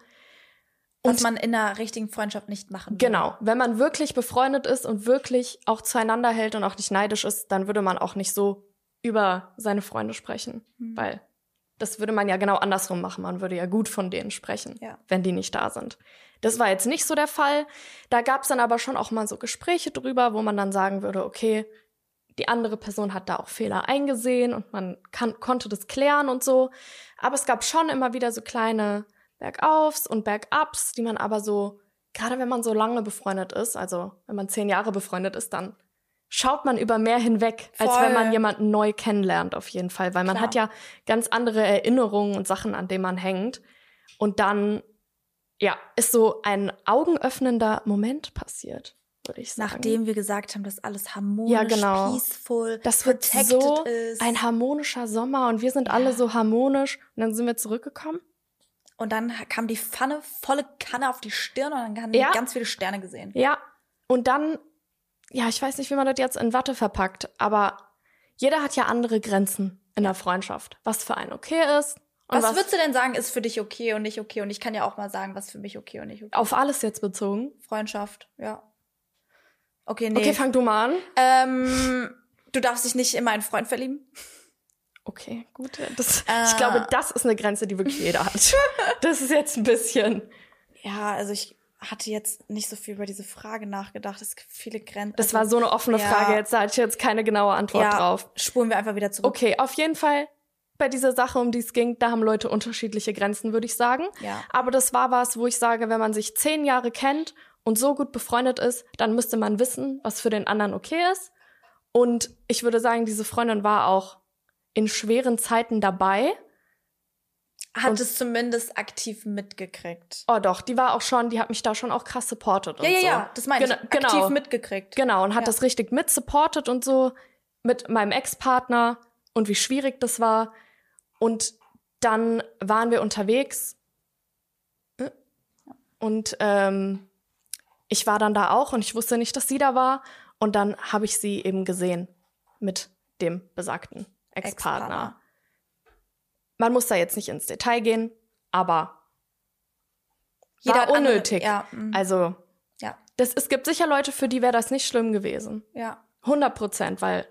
Was Und- man in einer richtigen Freundschaft nicht machen würde. Genau. Wenn man wirklich befreundet ist und wirklich auch zueinander hält und auch nicht neidisch ist, dann würde man auch nicht so über seine Freunde sprechen. Mhm. Weil das würde man ja genau andersrum machen. Man würde ja gut von denen sprechen, Ja. wenn die nicht da sind. Das war jetzt nicht so der Fall. Da gab es dann aber schon auch mal so Gespräche drüber, wo man dann sagen würde, okay, die andere Person hat da auch Fehler eingesehen und man kann, konnte das klären und so. Aber es gab schon immer wieder so kleine Bergaufs und Bergups, die man aber so, gerade wenn man so lange befreundet ist, also wenn man zehn Jahre befreundet ist, dann schaut man über mehr hinweg, als Voll. wenn man jemanden neu kennenlernt, auf jeden Fall. Weil man Klar. hat ja ganz andere Erinnerungen und Sachen, an denen man hängt. Und dann, ja, ist so ein augenöffnender Moment passiert, würde ich sagen. Nachdem wir gesagt haben, dass alles harmonisch, Ja, genau. peaceful, das wird so ist. ein harmonischer Sommer und wir sind alle so harmonisch. Und dann sind wir zurückgekommen. Und dann kam die Pfanne, volle Kanne auf die Stirn und dann haben Ja. wir ganz viele Sterne gesehen. Ja, und dann, ja, ich weiß nicht, wie man das jetzt in Watte verpackt, aber jeder hat ja andere Grenzen in der Freundschaft, was für einen okay ist. Und Was, würdest du denn sagen, ist für dich okay und nicht okay? Und ich kann ja auch mal sagen, was für mich okay und nicht okay. auf alles jetzt bezogen? Freundschaft, ja. Okay, nee. Okay, fang du mal an. ähm, du darfst dich nicht in meinen Freund verlieben. Okay, gut. Das, Ich Ah. glaube, das ist eine Grenze, die wirklich jeder hat. Das ist jetzt ein bisschen. Ja, also ich hatte jetzt nicht so viel über diese Frage nachgedacht. Es gibt viele Grenzen. Das war so eine offene ja. Frage. Jetzt da hatte ich jetzt keine genaue Antwort ja, drauf. Spulen wir einfach wieder zurück. Okay, auf jeden Fall bei dieser Sache, um die es ging, da haben Leute unterschiedliche Grenzen, würde ich sagen. Ja. Aber das war was, wo ich sage, wenn man sich zehn Jahre kennt und so gut befreundet ist, dann müsste man wissen, was für den anderen okay ist. Und ich würde sagen, diese Freundin war auch in schweren Zeiten dabei. Hat Und- es zumindest aktiv mitgekriegt. Oh doch, die war auch schon, die hat mich da schon auch krass supportet und Ja, ja, so. ja, das meine Gena- ich. Genau. Aktiv mitgekriegt. Genau, und hat Ja. das richtig mit supportet und so mit meinem Ex-Partner und wie schwierig das war. Und dann waren wir unterwegs und ähm, ich war dann da auch und ich wusste nicht, dass sie da war. Und dann habe ich sie eben gesehen mit dem besagten Ex-Partner. Man muss da jetzt nicht ins Detail gehen, aber Jeder war hat andere- unnötig. ja, mm. Also Ja, das, es gibt sicher Leute, für die wäre das nicht schlimm gewesen. ja. 100 Prozent, weil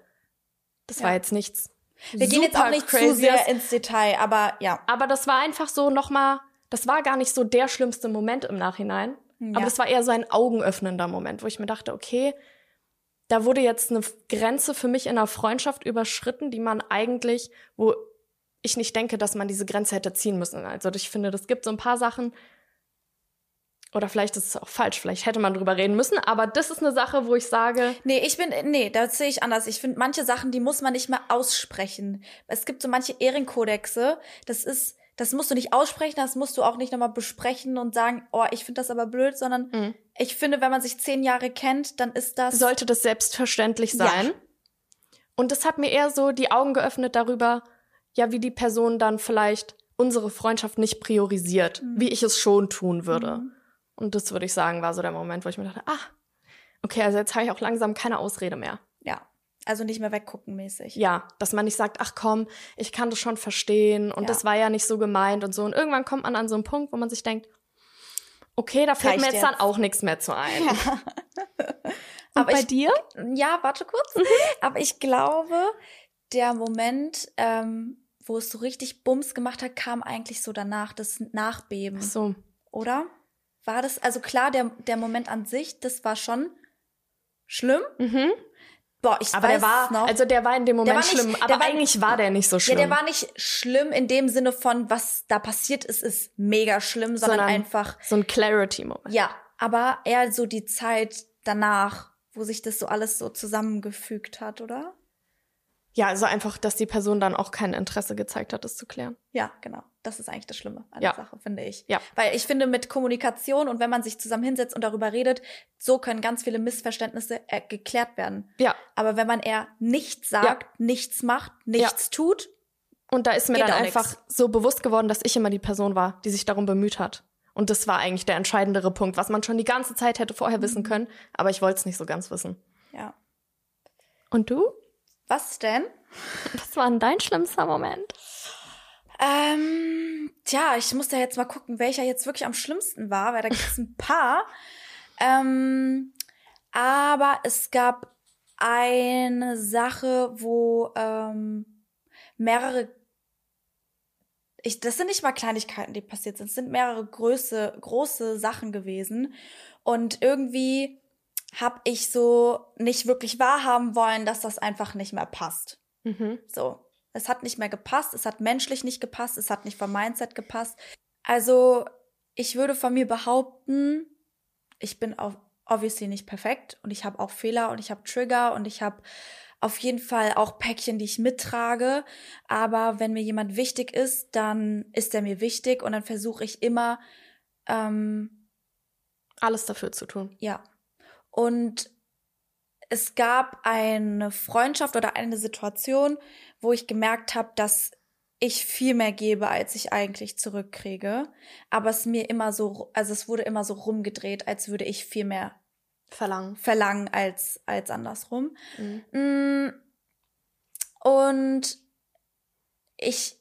das Ja. war jetzt nichts. Wir gehen jetzt auch nicht zu crazyes. sehr ins Detail, aber ja. Aber das war einfach so nochmal, das war gar nicht so der schlimmste Moment im Nachhinein. Ja. Aber das war eher so ein augenöffnender Moment, wo ich mir dachte, okay, da wurde jetzt eine Grenze für mich in einer Freundschaft überschritten, die man eigentlich, wo ich nicht denke, dass man diese Grenze hätte ziehen müssen. Also ich finde, das gibt so ein paar Sachen, oder vielleicht ist es auch falsch, vielleicht hätte man drüber reden müssen, aber das ist eine Sache, wo ich sage, Nee, ich bin, nee, das sehe ich anders. Ich finde, manche Sachen, die muss man nicht mehr aussprechen. Es gibt so manche Ehrenkodexe, das ist, das musst du nicht aussprechen, das musst du auch nicht nochmal besprechen und sagen, oh, ich finde das aber blöd, sondern Mhm. ich finde, wenn man sich zehn Jahre kennt, dann ist das. sollte das selbstverständlich Ja. sein. Und das hat mir eher so die Augen geöffnet darüber, ja, wie die Person dann vielleicht unsere Freundschaft nicht priorisiert, Mhm. wie ich es schon tun würde. Und das würde ich sagen, war so der Moment, wo ich mir dachte, ah, okay, also jetzt habe ich auch langsam keine Ausrede mehr. Ja. Also nicht mehr weggucken mäßig. Ja, dass man nicht sagt, ach komm, ich kann das schon verstehen und Ja. das war ja nicht so gemeint und so. Und irgendwann kommt man an so einen Punkt, wo man sich denkt, okay, da fällt Reicht mir jetzt, dann jetzt. auch nichts mehr zu ein. Und Aber bei ich- dir? Ja, warte kurz. Mhm. Aber ich glaube, der Moment, ähm, wo es so richtig Bums gemacht hat, kam eigentlich so danach, das Nachbeben, So. oder? War das, also klar, der, der Moment an sich, das war schon schlimm. Mhm. Boah, ich Aber weiß der war, es noch. also der war in dem Moment nicht- schlimm, aber war- eigentlich war der nicht so ja, schlimm. der war nicht schlimm in dem Sinne von, was da passiert ist, ist mega schlimm, sondern, Sondern einfach, so ein Clarity-Moment. ja, aber eher so die Zeit danach, wo sich das so alles so zusammengefügt hat, oder? Ja, also einfach, dass die Person dann auch kein Interesse gezeigt hat, das zu klären. Ja, genau. Das ist eigentlich das Schlimme an Ja. der Sache, finde ich. Ja. Weil ich finde, mit Kommunikation und wenn man sich zusammen hinsetzt und darüber redet, so können ganz viele Missverständnisse äh, geklärt werden. Ja. Aber wenn man eher nichts sagt, nichts macht, nichts tut, Und da ist mir dann einfach nix. so bewusst geworden, dass ich immer die Person war, die sich darum bemüht hat. Und das war eigentlich der entscheidendere Punkt, was man schon die ganze Zeit hätte vorher Mhm. wissen können, aber ich wollte es nicht so ganz wissen. ja. Und du? Was denn? Was war denn dein schlimmster Moment? Ähm, tja, ich muss da jetzt mal gucken, welcher jetzt wirklich am schlimmsten war, weil da gibt es ein paar. ähm, aber es gab eine Sache, wo ähm, mehrere ich, das sind nicht mal Kleinigkeiten, die passiert sind. Es sind mehrere große, große Sachen gewesen. Und irgendwie habe ich so nicht wirklich wahrhaben wollen, dass das einfach nicht mehr passt. Mhm. So. Es hat nicht mehr gepasst, es hat menschlich nicht gepasst, es hat nicht vom Mindset gepasst. Also, ich würde von mir behaupten, ich bin auch obviously nicht perfekt und ich habe auch Fehler und ich habe Trigger und ich habe auf jeden Fall auch Päckchen, die ich mittrage. Aber wenn mir jemand wichtig ist, dann ist er mir wichtig und dann versuche ich immer ähm, alles dafür zu tun. Ja. Und es gab eine Freundschaft oder eine Situation, wo ich gemerkt habe, dass ich viel mehr gebe, als ich eigentlich zurückkriege. Aber es mir immer so, also es wurde immer so rumgedreht, als würde ich viel mehr verlangen, verlangen als, als andersrum. Mhm. Mm. Und ich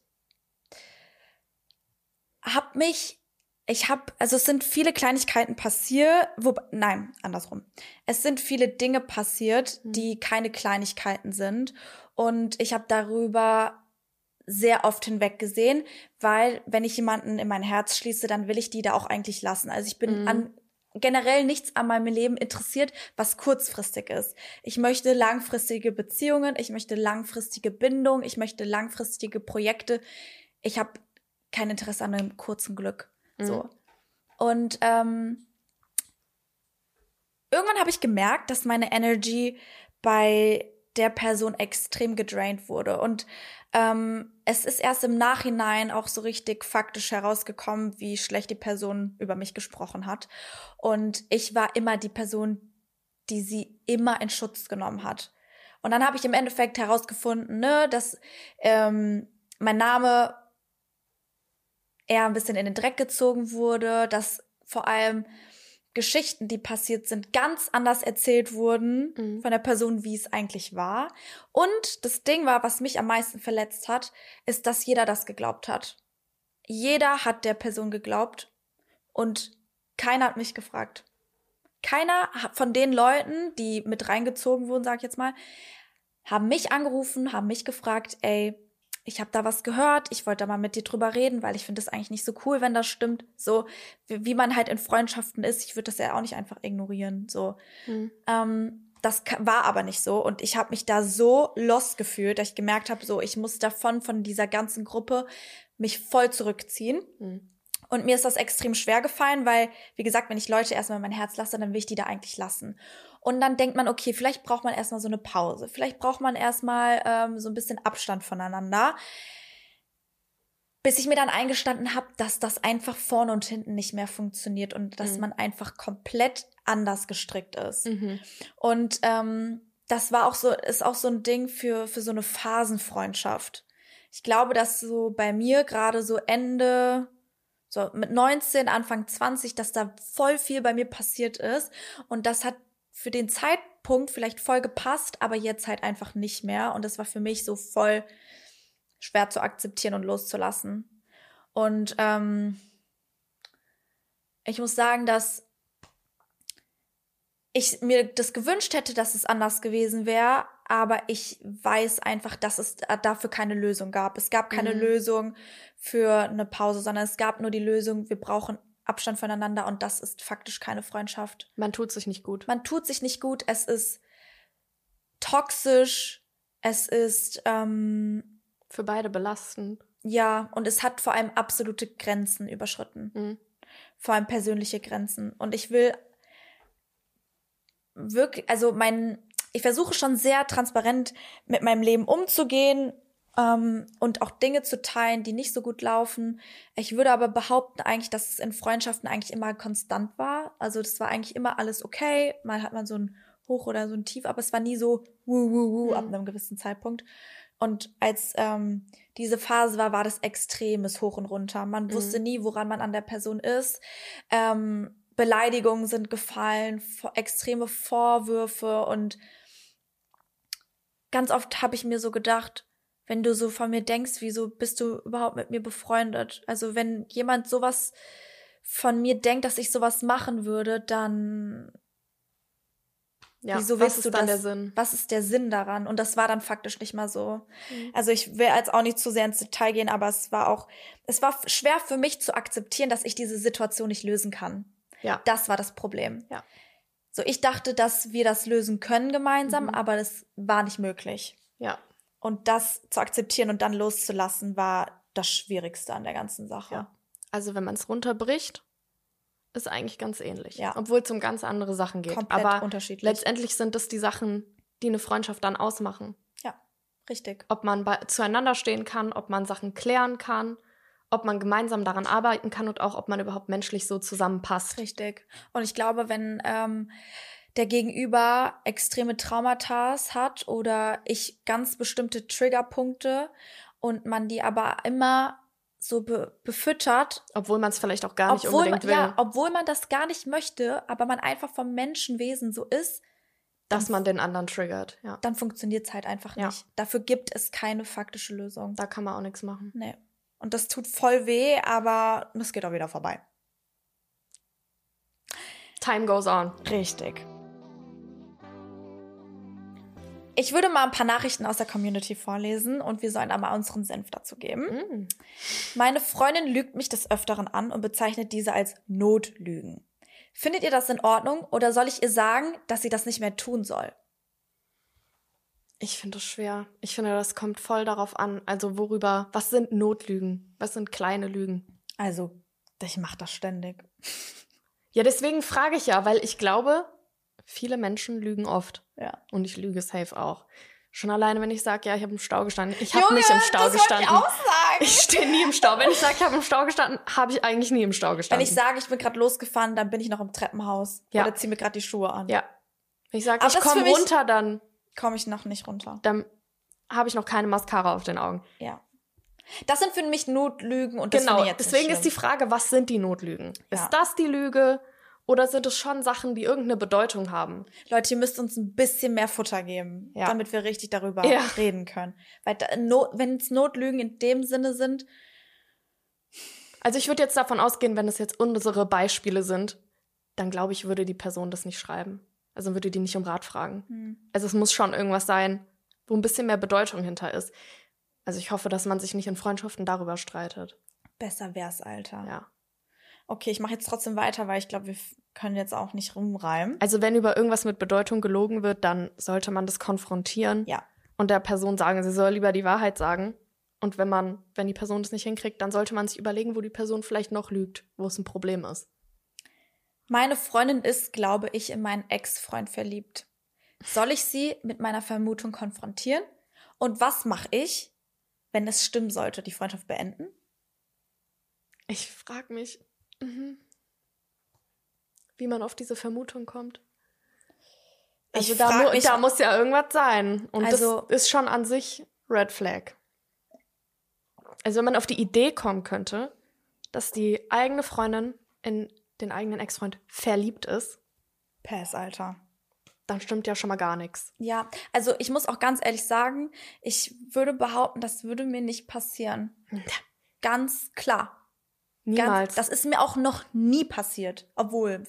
habe mich, ich habe, also es sind viele Kleinigkeiten passiert, wo, nein, andersrum. Es sind viele Dinge passiert, Mhm. die keine Kleinigkeiten sind. Und ich habe darüber sehr oft hinweggesehen, weil wenn ich jemanden in mein Herz schließe, dann will ich die da auch eigentlich lassen. Also ich bin Mhm. an generell nichts an meinem Leben interessiert, was kurzfristig ist. Ich möchte langfristige Beziehungen, ich möchte langfristige Bindung, ich möchte langfristige Projekte. Ich habe kein Interesse an einem kurzen Glück. So. Und ähm, irgendwann habe ich gemerkt, dass meine Energy bei der Person extrem gedraint wurde. Und ähm, es ist erst im Nachhinein auch so richtig faktisch herausgekommen, wie schlecht die Person über mich gesprochen hat. Und ich war immer die Person, die sie immer in Schutz genommen hat. Und dann habe ich im Endeffekt herausgefunden, ne, dass ähm, mein Name eher ein bisschen in den Dreck gezogen wurde, dass vor allem Geschichten, die passiert sind, ganz anders erzählt wurden Mhm. von der Person, wie es eigentlich war. Und das Ding war, was mich am meisten verletzt hat, ist, dass jeder das geglaubt hat. Jeder hat der Person geglaubt und keiner hat mich gefragt. Keiner von den Leuten, die mit reingezogen wurden, sag ich jetzt mal, haben mich angerufen, haben mich gefragt, ey, ich habe da was gehört, ich wollte da mal mit dir drüber reden, weil ich finde das eigentlich nicht so cool, wenn das stimmt. So, wie, wie man halt in Freundschaften ist, ich würde das ja auch nicht einfach ignorieren. So, Mhm. ähm, das war aber nicht so und ich habe mich da so lost gefühlt, dass ich gemerkt habe, so ich muss davon von dieser ganzen Gruppe mich voll zurückziehen. Mhm. Und mir ist das extrem schwer gefallen, weil, wie gesagt, wenn ich Leute erstmal in mein Herz lasse, dann will ich die da eigentlich lassen. Und dann denkt man, okay, vielleicht braucht man erstmal so eine Pause. Vielleicht braucht man erstmal ähm, so ein bisschen Abstand voneinander. Bis ich mir dann eingestanden habe, dass das einfach vorne und hinten nicht mehr funktioniert und dass Mhm. man einfach komplett anders gestrickt ist. Mhm. Und ähm, das war auch so, ist auch so ein Ding für, für so eine Phasenfreundschaft. Ich glaube, dass so bei mir gerade so Ende, so mit 19, Anfang 20, dass da voll viel bei mir passiert ist. Und das hat für den Zeitpunkt vielleicht voll gepasst, aber jetzt halt einfach nicht mehr. Und das war für mich so voll schwer zu akzeptieren und loszulassen. Und ähm, ich muss sagen, dass ich mir das gewünscht hätte, dass es anders gewesen wäre, aber ich weiß einfach, dass es dafür keine Lösung gab. Es gab keine Mhm. Lösung für eine Pause, sondern es gab nur die Lösung, wir brauchen Abstand voneinander und das ist faktisch keine Freundschaft. Man tut sich nicht gut. Man tut sich nicht gut, es ist toxisch, es ist ähm, Für beide belastend. ja, und es hat vor allem absolute Grenzen überschritten. Mhm. Vor allem persönliche Grenzen. Und ich will wirklich, also mein, ich versuche schon sehr transparent mit meinem Leben umzugehen ähm, und auch Dinge zu teilen, die nicht so gut laufen. Ich würde aber behaupten eigentlich, dass es in Freundschaften eigentlich immer konstant war. Also das war eigentlich immer alles okay. Mal hat man so ein Hoch oder so ein Tief, aber es war nie so wuh, wuh, wuh ab Mhm. einem gewissen Zeitpunkt. Und als ähm, diese Phase war, war das extremes Hoch und runter. Man Mhm. wusste nie, woran man an der Person ist. Ähm, Beleidigungen sind gefallen, extreme Vorwürfe und ganz oft habe ich mir so gedacht, wenn du so von mir denkst, wieso bist du überhaupt mit mir befreundet? Also wenn jemand sowas von mir denkt, dass ich sowas machen würde, dann Ja, wieso was willst ist du dann das? der Sinn? Was ist der Sinn daran? Und das war dann faktisch nicht mal so. Mhm. Also ich will jetzt auch nicht zu sehr ins Detail gehen, aber es war auch, es war schwer für mich zu akzeptieren, dass ich diese Situation nicht lösen kann. Ja. Das war das Problem. Ja. So, ich dachte, dass wir das lösen können gemeinsam, Mhm. aber das war nicht möglich. Ja. Und das zu akzeptieren und dann loszulassen, war das Schwierigste an der ganzen Sache. Ja. Also wenn man es runterbricht, ist eigentlich ganz ähnlich. Ja. Obwohl es um ganz andere Sachen geht. Komplett Aber unterschiedlich. letztendlich sind das die Sachen, die eine Freundschaft dann ausmachen. Ja, richtig. Ob man bei, zueinander stehen kann, ob man Sachen klären kann, ob man gemeinsam daran arbeiten kann und auch, ob man überhaupt menschlich so zusammenpasst. Richtig. Und ich glaube, wenn ähm, der Gegenüber extreme Traumata hat oder ich ganz bestimmte Triggerpunkte und man die aber immer so be befüttert, Obwohl man es vielleicht auch gar nicht unbedingt man, will, ja, obwohl man das gar nicht möchte, aber man einfach vom Menschenwesen so ist, dass man den anderen triggert. Ja. dann funktioniert es halt einfach Ja. nicht. Dafür gibt es keine faktische Lösung. Da kann man auch nichts machen. Nee. Und das tut voll weh, aber das geht auch wieder vorbei. Time goes on. Richtig. Ich würde mal ein paar Nachrichten aus der Community vorlesen und wir sollen einmal unseren Senf dazu geben. Mm. Meine Freundin lügt mich des Öfteren an und bezeichnet diese als Notlügen. Findet ihr das in Ordnung oder soll ich ihr sagen, dass sie das nicht mehr tun soll? Ich finde es schwer. Ich finde, das kommt voll darauf an. Also worüber, was sind Notlügen? Was sind kleine Lügen? Also, ich mache das ständig. Ja, deswegen frage ich ja, weil ich glaube, viele Menschen lügen oft. Ja. Und ich lüge safe auch. Schon alleine, wenn ich sage, ja, ich habe im Stau gestanden. Ich habe nicht im Stau gestanden. Ich, auch sagen. Ich stehe nie im Stau. Wenn ich sage, ich habe im Stau gestanden, habe ich eigentlich nie im Stau Wenn gestanden. ich sage, ich bin gerade losgefahren, dann bin ich noch im Treppenhaus Ja. oder ziehe mir gerade die Schuhe an. ja. Wenn ich sage, ich das komme runter, dann, Komme ich noch nicht runter. dann habe ich noch keine Mascara auf den Augen. Ja. Das sind für mich Notlügen und das genau. Deswegen ist die. Frage, was sind die Notlügen? Ja. Ist das die Lüge oder sind es schon Sachen, die irgendeine Bedeutung haben? Leute, ihr müsst uns ein bisschen mehr Futter geben, Ja. damit wir richtig darüber Ja. reden können. Weil da, no, wenn es Notlügen in dem Sinne sind, Also ich würde jetzt davon ausgehen, wenn es jetzt unsere Beispiele sind, dann glaube ich, würde die Person das nicht schreiben. Also würde die nicht um Rat fragen. hm, Also es muss schon irgendwas sein, wo ein bisschen mehr Bedeutung hinter ist. Also ich hoffe, dass man sich nicht in Freundschaften darüber streitet. besser wär's, Alter. Ja. Okay, ich mache jetzt trotzdem weiter, weil ich glaube, wir können jetzt auch nicht rumreimen. Also wenn über irgendwas mit Bedeutung gelogen wird, dann sollte man das konfrontieren Ja. und der Person sagen, sie soll lieber die Wahrheit sagen. Und wenn man, wenn die Person das nicht hinkriegt, dann sollte man sich überlegen, wo die Person vielleicht noch lügt, wo es ein Problem ist. Meine Freundin ist, glaube ich, in meinen Ex-Freund verliebt. Soll ich sie mit meiner Vermutung konfrontieren? Und was mache ich, wenn es stimmen sollte, die Freundschaft beenden? Ich frage mich, mhm, wie man auf diese Vermutung kommt. Also Ich da, mu da muss ja irgendwas sein. Und Also- das ist schon an sich Red Flag. Also wenn man auf die Idee kommen könnte, dass die eigene Freundin in den eigenen Ex-Freund verliebt ist, Pass, Alter. dann stimmt ja schon mal gar nichts. Ja, also ich muss auch ganz ehrlich sagen, ich würde behaupten, das würde mir nicht passieren. Ganz klar. Niemals. Ganz, das ist mir auch noch nie passiert. Obwohl,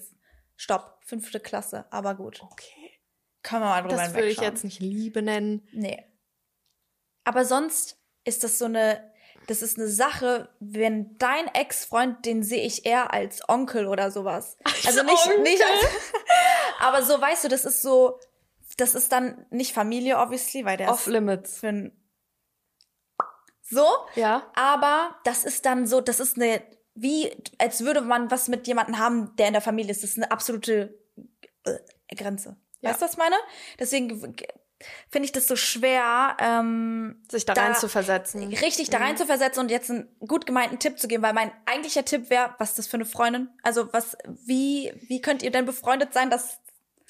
stopp, fünfte Klasse, aber gut. okay. Können wir mal drüber Das würde ich jetzt nicht Liebe nennen. Nee. Aber sonst ist das so eine, das ist eine Sache, wenn dein Ex-Freund, den sehe ich eher als Onkel oder sowas. Also nicht, Onkel? nicht als, aber so, weißt du, das ist so, das ist dann nicht Familie, obviously, weil der Off ist Limits. für ein, so, Ja. aber das ist dann so, das ist eine, wie, als würde man was mit jemandem haben, der in der Familie ist. Das ist eine absolute äh, Grenze. Ja. Weißt du, was ich meine? Deswegen finde ich das so schwer, ähm, Sich da, Da- rein zu versetzen. richtig da rein zu versetzen und jetzt einen gut gemeinten Tipp zu geben, weil mein eigentlicher Tipp wäre, was ist das für eine Freundin? Also was, wie, wie könnt ihr denn befreundet sein, dass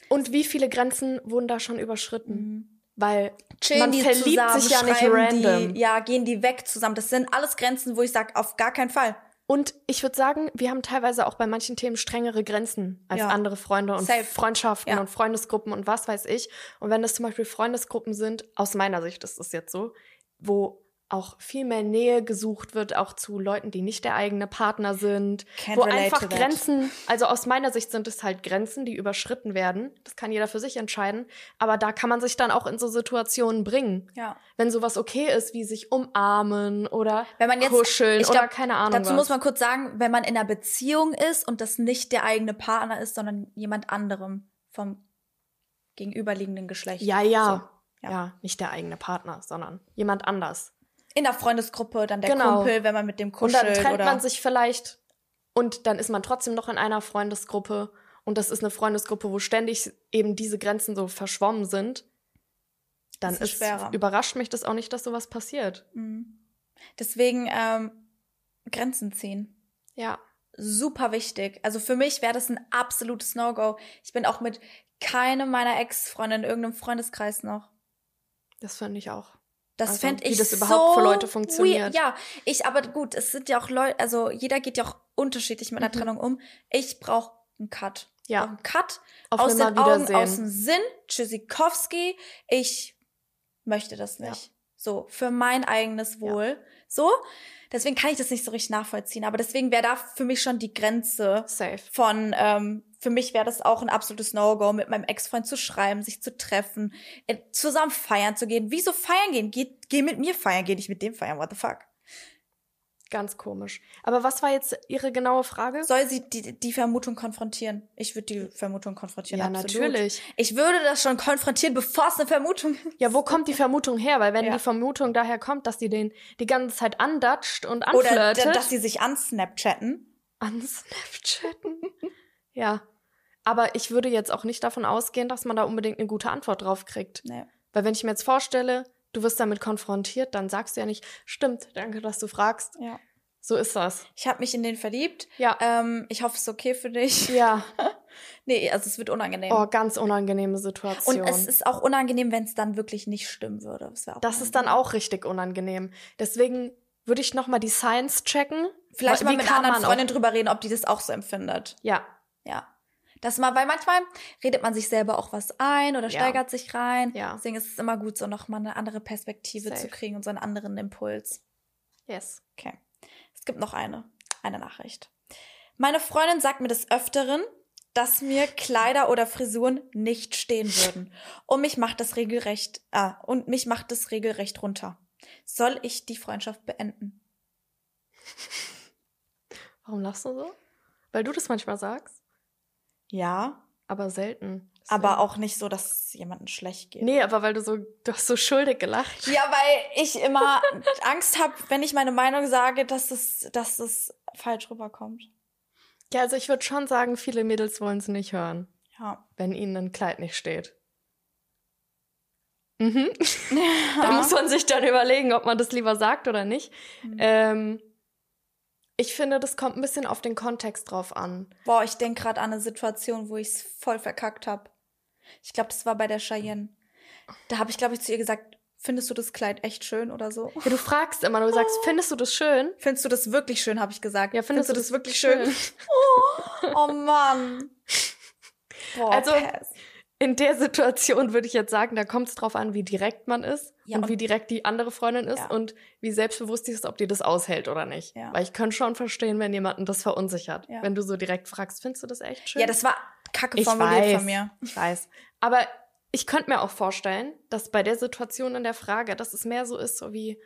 Und wie viele Grenzen wurden da schon überschritten? Weil chillen man die verliebt zusammen, sich ja nicht random. Die, ja, gehen die weg zusammen. Das sind alles Grenzen, wo ich sage, auf gar keinen Fall. Und ich würde sagen, wir haben teilweise auch bei manchen Themen strengere Grenzen als Ja. andere Freunde und Safe. Freundschaften Ja. und Freundesgruppen und was weiß ich. Und wenn das zum Beispiel Freundesgruppen sind, aus meiner Sicht ist das jetzt so, wo auch viel mehr Nähe gesucht wird, auch zu Leuten, die nicht der eigene Partner sind. Can't wo einfach. Grenzen, also aus meiner Sicht sind es halt Grenzen, die überschritten werden. Das kann jeder für sich entscheiden. Aber da kann man sich dann auch in so Situationen bringen. Ja. Wenn sowas okay ist, wie sich umarmen oder Wenn man jetzt, kuscheln ich oder glaub, keine Ahnung Dazu was. muss man kurz sagen, wenn man in einer Beziehung ist und das nicht der eigene Partner ist, sondern jemand anderem vom gegenüberliegenden Geschlecht. ja, ja, So, ja. ja. nicht der eigene Partner, sondern jemand anders. In der Freundesgruppe, dann der Genau. Kumpel, wenn man mit dem Und kuschelt. dann trennt oder man sich vielleicht und dann ist man trotzdem noch in einer Freundesgruppe und das ist eine Freundesgruppe, wo ständig eben diese Grenzen so verschwommen sind. Dann Das ist ist, schwerer. überrascht mich das auch nicht, dass sowas passiert. Mhm. Deswegen ähm, Grenzen ziehen. Ja. Super wichtig. Also für mich wäre das ein absolutes No-Go. Ich bin auch mit keinem meiner Ex-Freundinnen in irgendeinem Freundeskreis noch. Das finde ich auch. Das Also, fände wie ich das so überhaupt für Leute funktioniert. Ja, ich, aber gut, es sind ja auch Leute, also jeder geht ja auch unterschiedlich mit einer Mhm. Trennung um. Ich brauche einen Cut. Ich Ja. einen Cut Auf aus den Augen, aus dem Sinn. Tschüssikowski. Ich möchte das Ja. nicht. So, für mein eigenes Wohl. So, deswegen kann ich das nicht so richtig nachvollziehen. Aber deswegen wäre da für mich schon die Grenze Safe. von, ähm, für mich wäre das auch ein absolutes No-Go, mit meinem Ex-Freund zu schreiben, sich zu treffen, äh, zusammen feiern zu gehen. Wieso feiern gehen? Geh, geh mit mir feiern, geh nicht mit dem feiern, what the fuck? Ganz komisch. Aber was war jetzt Ihre genaue Frage? Soll sie die, die Vermutung konfrontieren? Ich würde die Vermutung konfrontieren, ja, absolut. natürlich. Ich würde das schon konfrontieren, bevor es eine Vermutung ist. Ja, wo kommt die Vermutung her? Weil wenn Ja. die Vermutung daher kommt, dass die den die ganze Zeit andatscht und Oder anflirtet, d- dass sie sich ansnapchatten. an Snapchatten. Ja. Aber ich würde jetzt auch nicht davon ausgehen, dass man da unbedingt eine gute Antwort drauf kriegt. Nee. Weil wenn ich mir jetzt vorstelle, du wirst damit konfrontiert, dann sagst du ja nicht, stimmt, danke, dass du fragst. Ja. So ist das. Ich habe mich in den verliebt. Ja. Ähm, ich hoffe, es ist okay für dich. Ja. Nee, also es wird unangenehm. Oh, ganz unangenehme Situation. Und es ist auch unangenehm, wenn es dann wirklich nicht stimmen würde. Das, das ist dann auch richtig unangenehm. Deswegen würde ich noch mal die Science checken. Vielleicht mal mit einer kann anderen Freundin drüber reden, ob die das auch so empfindet. Ja, Ja. Das mal, weil manchmal redet man sich selber auch was ein oder Ja. steigert sich rein. Ja. Deswegen ist es immer gut, so nochmal eine andere Perspektive Safe. zu kriegen und so einen anderen Impuls. yes. Okay. Es gibt noch eine, eine Nachricht. Meine Freundin sagt mir des Öfteren, dass mir Kleider oder Frisuren nicht stehen würden. Und mich macht das regelrecht, ah, und mich macht das regelrecht runter. Soll ich die Freundschaft beenden? Warum lachst du so? Weil du das manchmal sagst, Ja, aber selten. aber auch nicht so, dass es jemandem schlecht geht. Nee, aber weil du so, du hast so schuldig gelacht. Ja, weil ich immer Angst habe, wenn ich meine Meinung sage, dass es, dass es falsch rüberkommt. Ja, also ich würde schon sagen, viele Mädels wollen es nicht hören, Ja. wenn ihnen ein Kleid nicht steht. Mhm. Da muss man sich dann überlegen, ob man das lieber sagt oder nicht. Mhm. Ähm, ich finde, das kommt ein bisschen auf den Kontext drauf an. Boah, ich denke gerade an eine Situation, wo ich es voll verkackt habe. Ich glaube, das war bei der Cheyenne. Da habe ich, glaube ich, zu ihr gesagt, findest du das Kleid echt schön oder so? Ja, du fragst immer, du sagst, findest du das schön? Findest du das wirklich schön, habe ich gesagt. Ja, findest, du das wirklich schön? Oh Mann. Boah, Also- Pass. In der Situation würde ich jetzt sagen, da kommt es drauf an, wie direkt man ist Ja, und, und- wie direkt die andere Freundin ist Ja. und wie selbstbewusst die ist, ob die das aushält oder nicht. Ja. Weil ich kann schon verstehen, wenn jemanden das verunsichert. Wenn du so direkt fragst, findest du das echt schön? Ja, das war kacke ich formuliert weiß, von mir. Ich weiß. Aber ich könnte mir auch vorstellen, dass bei der Situation in der Frage, dass es mehr so ist, so wie,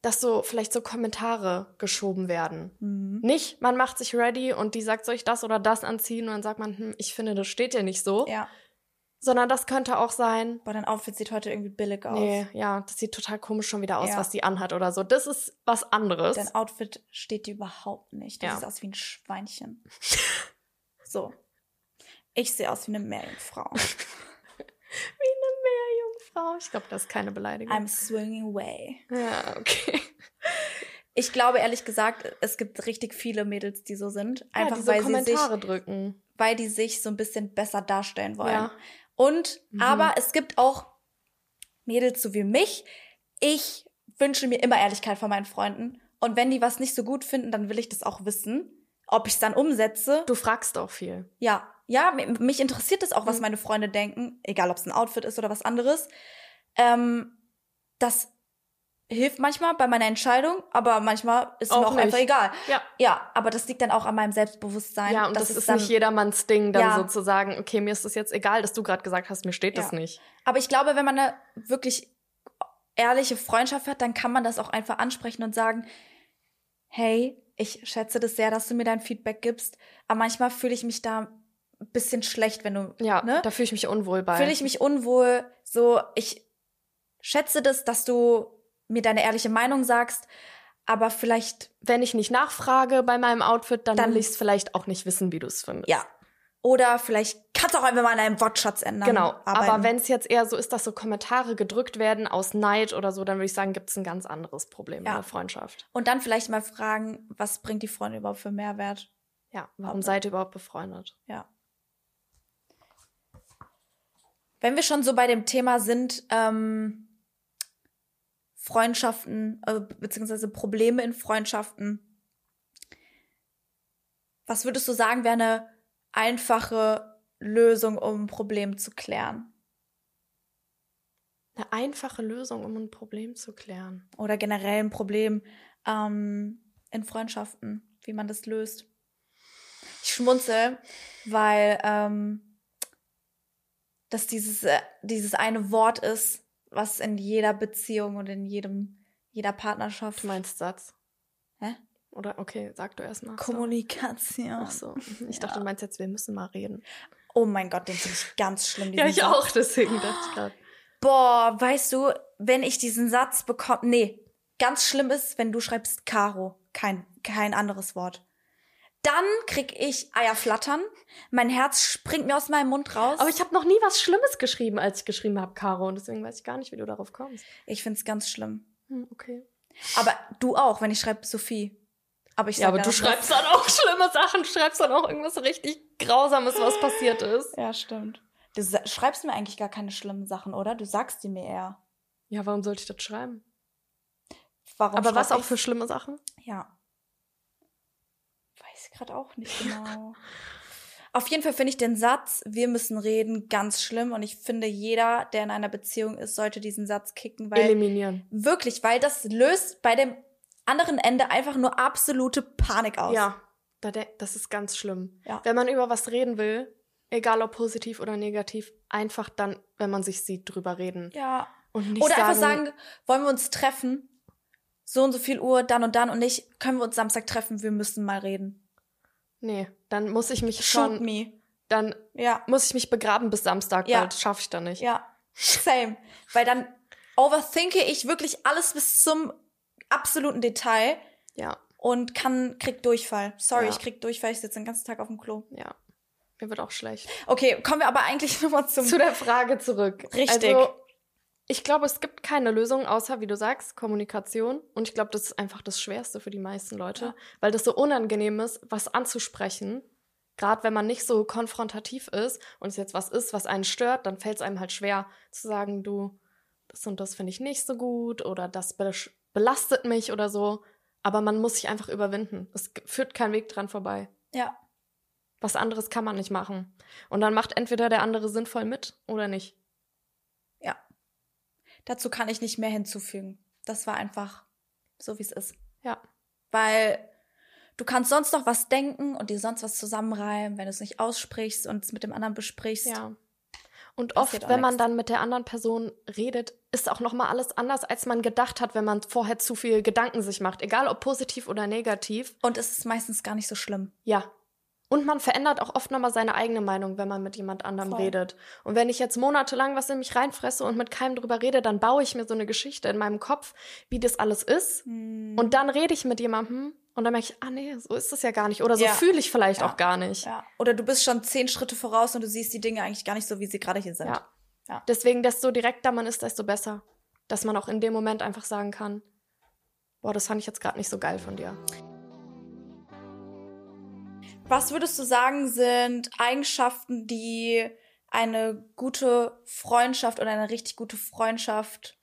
dass so vielleicht so Kommentare geschoben werden. Mhm. Nicht, man macht sich ready und die sagt, soll ich das oder das anziehen? Und dann sagt man, hm, ich finde, das steht dir nicht so. Ja. Sondern das könnte auch sein, Boah, dein Outfit sieht heute irgendwie billig aus. nee, ja, das sieht total komisch schon wieder aus, Ja. was die anhat oder so. Das ist was anderes. Dein Outfit steht dir überhaupt nicht. Du Ja. siehst aus wie ein Schweinchen. so. Ich sehe aus wie eine Meerjungfrau. Wie eine Meerjungfrau. Ich glaube, das ist keine Beleidigung. I'm swinging away. ja, okay. Ich glaube ehrlich gesagt, es gibt richtig viele Mädels, die so sind. Einfach ja, die so weil, sie sich, Kommentare drücken. weil die sich so ein bisschen besser darstellen wollen. Ja. Und, Mhm. aber es gibt auch Mädels so wie mich. Ich wünsche mir immer Ehrlichkeit von meinen Freunden. Und wenn die was nicht so gut finden, dann will ich das auch wissen. Ob ich es dann umsetze. Du fragst auch viel. Ja, ja, mi- mich interessiert es auch, was Mhm. meine Freunde denken, egal ob es ein Outfit ist oder was anderes. Ähm, das hilft manchmal bei meiner Entscheidung, aber manchmal ist es Auch mir auch nicht. einfach egal. Ja. Ja, aber das liegt dann auch an meinem Selbstbewusstsein. Ja, und das, ist dann, nicht jedermanns Ding, dann Ja. sozusagen, okay, mir ist das jetzt egal, dass du gerade gesagt hast, mir steht das Ja. nicht. Aber ich glaube, wenn man eine wirklich ehrliche Freundschaft hat, dann kann man das auch einfach ansprechen und sagen, hey, ich schätze das sehr, dass du mir dein Feedback gibst, aber manchmal fühle ich mich da ein bisschen schlecht, wenn du, Ja, ne? da fühle ich mich unwohl bei. Fühle ich mich unwohl, so, ich schätze das, dass du mir deine ehrliche Meinung sagst, aber vielleicht, Wenn ich nicht nachfrage bei meinem Outfit, dann, Dann- will ich es vielleicht auch nicht wissen, wie du es findest. ja. Oder vielleicht kannst du auch einfach mal an deinem Wortschatz ändern. Genau, arbeiten. aber wenn es jetzt eher so ist, dass so Kommentare gedrückt werden aus Neid oder so, dann würde ich sagen, gibt es ein ganz anderes Problem Ja. in der Freundschaft. Und dann vielleicht mal fragen, was bringt die Freundin überhaupt für Mehrwert? Ja, warum seid ihr überhaupt befreundet? Ja. Wenn wir schon so bei dem Thema sind, ähm, Freundschaften, äh, beziehungsweise Probleme in Freundschaften, was würdest du sagen, wäre eine einfache Lösung, um ein Problem zu klären? Eine einfache Lösung, um ein Problem zu klären. Oder generell ein Problem ähm, in Freundschaften, wie man das löst? Ich schmunzel, weil ähm, das dieses, äh, dieses eine Wort ist, was in jeder Beziehung und in jedem, jeder Partnerschaft. Du meinst Satz? Hä? Oder okay, sag du erst mal. Kommunikation. Ach so. Mhm. Ich dachte, du meinst jetzt, wir müssen mal reden. Oh mein Gott, den finde ich ganz schlimm. Ja, ich Satz. auch, deswegen dachte ich gerade. Boah, weißt du, wenn ich diesen Satz bekomme, nee, ganz schlimm ist, wenn du schreibst Caro, kein, kein anderes Wort. Dann krieg ich Eier flattern, mein Herz springt mir aus meinem Mund raus. Aber ich habe noch nie was Schlimmes geschrieben, als ich geschrieben habe, Caro. Und deswegen weiß ich gar nicht, wie du darauf kommst. ich find's ganz schlimm. Hm, okay. Aber du auch, wenn ich schreibe Sophie. Aber ich Ja, sag aber ja du noch schreibst dann auch schlimme Sachen, du schreibst dann auch irgendwas richtig Grausames, was passiert ist. Ja, stimmt. Du schreibst mir eigentlich gar keine schlimmen Sachen, oder? Du sagst die mir eher. Ja, warum sollte ich das schreiben? Warum aber was auch für schlimme Sachen? Ja. Gerade auch nicht genau. Auf jeden Fall finde ich den Satz, wir müssen reden, ganz schlimm. Und ich finde, jeder, der in einer Beziehung ist, sollte diesen Satz kicken, weil Eliminieren. wirklich, weil das löst bei dem anderen Ende einfach nur absolute Panik aus. Ja, das ist ganz schlimm. Ja. Wenn man über was reden will, egal ob positiv oder negativ, einfach dann, wenn man sich sieht, drüber reden. Ja. Und nicht Oder sagen, einfach sagen, wollen wir uns treffen? So und so viel Uhr, dann und dann und nicht, können wir uns Samstag treffen, wir müssen mal reden. Nee, dann muss ich mich Shoot schon, me. dann Ja. muss ich mich begraben bis Samstag, Ja. weil das schaffe ich dann nicht. Ja, same. Weil dann overthinke ich wirklich alles bis zum absoluten Detail Ja, und kann, krieg Durchfall. Sorry, Ja. ich krieg Durchfall, ich sitze den ganzen Tag auf dem Klo. ja. Mir wird auch schlecht. Okay, kommen wir aber eigentlich nochmal zum... Zu der Frage zurück. Richtig. Also, ich glaube, es gibt keine Lösung, außer, wie du sagst, Kommunikation. Und ich glaube, das ist einfach das Schwerste für die meisten Leute, Ja. weil das so unangenehm ist, was anzusprechen. Gerade wenn man nicht so konfrontativ ist und es jetzt was ist, was einen stört, dann fällt es einem halt schwer zu sagen, du, das und das finde ich nicht so gut oder das besch- belastet mich oder so. Aber man muss sich einfach überwinden. Es führt kein Weg dran vorbei. ja, Was anderes kann man nicht machen. Und dann macht entweder der andere sinnvoll mit oder nicht. Dazu kann ich nicht mehr hinzufügen. Das war einfach so, wie es ist. Ja. Weil du kannst sonst noch was denken und dir sonst was zusammenreimen, wenn du es nicht aussprichst und es mit dem anderen besprichst. Ja. Und oft, wenn man nix. dann mit der anderen Person redet, ist auch noch mal alles anders, als man gedacht hat, wenn man vorher zu viel Gedanken sich macht, egal ob positiv oder negativ. Und es ist meistens gar nicht so schlimm. Ja. Und man verändert auch oft noch mal seine eigene Meinung, wenn man mit jemand anderem Voll. redet. Und wenn ich jetzt monatelang was in mich reinfresse und mit keinem drüber rede, dann baue ich mir so eine Geschichte in meinem Kopf, wie das alles ist. Und Und dann rede ich mit jemandem und dann merke ich, ah nee, so ist es ja gar nicht. Oder so Ja. fühle ich vielleicht Ja. auch gar nicht. ja. Oder du bist schon zehn Schritte voraus und du siehst die Dinge eigentlich gar nicht so, wie sie gerade hier sind. Ja. Ja. Deswegen, desto direkter man ist, desto besser. Dass man auch in dem Moment einfach sagen kann, boah, das fand ich jetzt gerade nicht so geil von dir. Was würdest du sagen, sind Eigenschaften, die eine gute Freundschaft oder eine richtig gute Freundschaft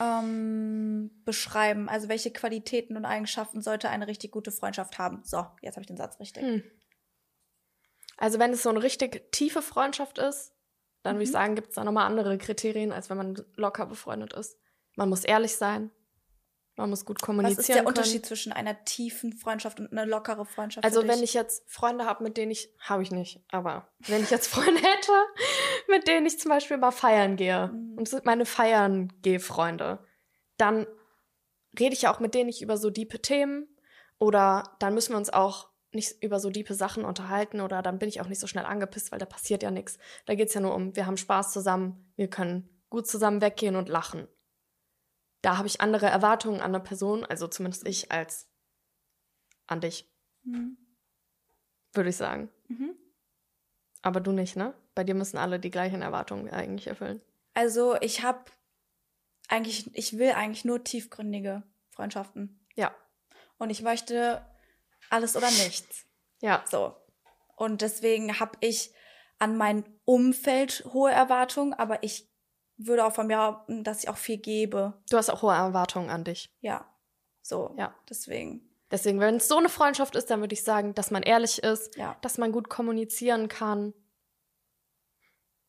ähm, beschreiben? Also welche Qualitäten und Eigenschaften sollte eine richtig gute Freundschaft haben? So, jetzt habe ich den Satz richtig. Hm. Also wenn es so eine richtig tiefe Freundschaft ist, dann würde ich Mhm. sagen, gibt es da nochmal andere Kriterien, als wenn man locker befreundet ist. Man muss ehrlich sein. Man muss gut Was kommunizieren ist der können. Unterschied zwischen einer tiefen Freundschaft und einer lockere Freundschaft? Also wenn ich jetzt Freunde habe, mit denen ich, habe ich nicht, aber wenn ich jetzt Freunde hätte, mit denen ich zum Beispiel mal feiern gehe, Mhm. und es sind meine feiern geh Freunde, dann rede ich ja auch mit denen nicht über so diepe Themen oder dann müssen wir uns auch nicht über so diepe Sachen unterhalten oder dann bin ich auch nicht so schnell angepisst, weil da passiert ja nichts. Da geht's ja nur um, wir haben Spaß zusammen, wir können gut zusammen weggehen und lachen. Da habe ich andere Erwartungen an eine Person, also zumindest ich, als an dich, Mhm. würde ich sagen. Mhm. Aber du nicht, ne? Bei dir müssen alle die gleichen Erwartungen eigentlich erfüllen. Also ich habe eigentlich, ich will eigentlich nur tiefgründige Freundschaften. Ja. Und ich möchte alles oder nichts. Ja. So. Und deswegen habe ich an mein Umfeld hohe Erwartungen, aber ich würde auch von mir dass ich auch viel gebe. Du hast auch hohe Erwartungen an dich. Ja. So. Ja. Deswegen. Deswegen, wenn es so eine Freundschaft ist, dann würde ich sagen, dass man ehrlich ist, Ja. dass man gut kommunizieren kann.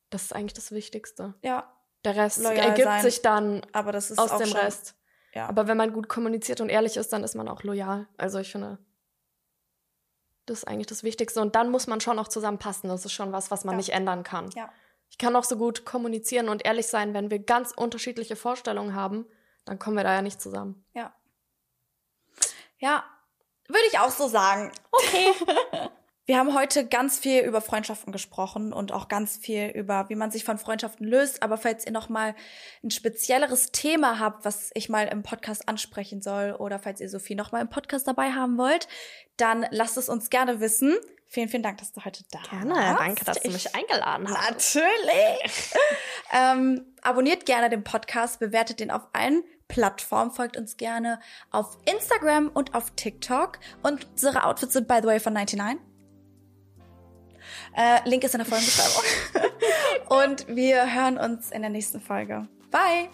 Das ist eigentlich das Wichtigste. Ja. Der Rest Loyal ergibt sein. sich dann Aber das ist aus dem schon, Rest. Ja. Aber wenn man gut kommuniziert und ehrlich ist, dann ist man auch loyal. Also ich finde, das ist eigentlich das Wichtigste. Und dann muss man schon auch zusammenpassen. Das ist schon was, was man Ja. nicht ändern kann. Ja. Ich kann auch so gut kommunizieren und ehrlich sein, wenn wir ganz unterschiedliche Vorstellungen haben, dann kommen wir da ja nicht zusammen. Ja. Ja. Würde ich auch so sagen. Okay. Wir haben heute ganz viel über Freundschaften gesprochen und auch ganz viel über, wie man sich von Freundschaften löst. Aber falls ihr noch mal ein spezielleres Thema habt, was ich mal im Podcast ansprechen soll, oder falls ihr Sophie noch mal im Podcast dabei haben wollt, dann lasst es uns gerne wissen. Vielen, vielen Dank, dass du heute da warst. Ich- eingeladen Natürlich. ähm, abonniert gerne den Podcast, bewertet den auf allen Plattformen, folgt uns gerne auf Instagram und auf TikTok. Und unsere Outfits sind, by the way, von 99. Äh, Link ist in der Folgenbeschreibung. und wir hören uns in der nächsten Folge. Bye!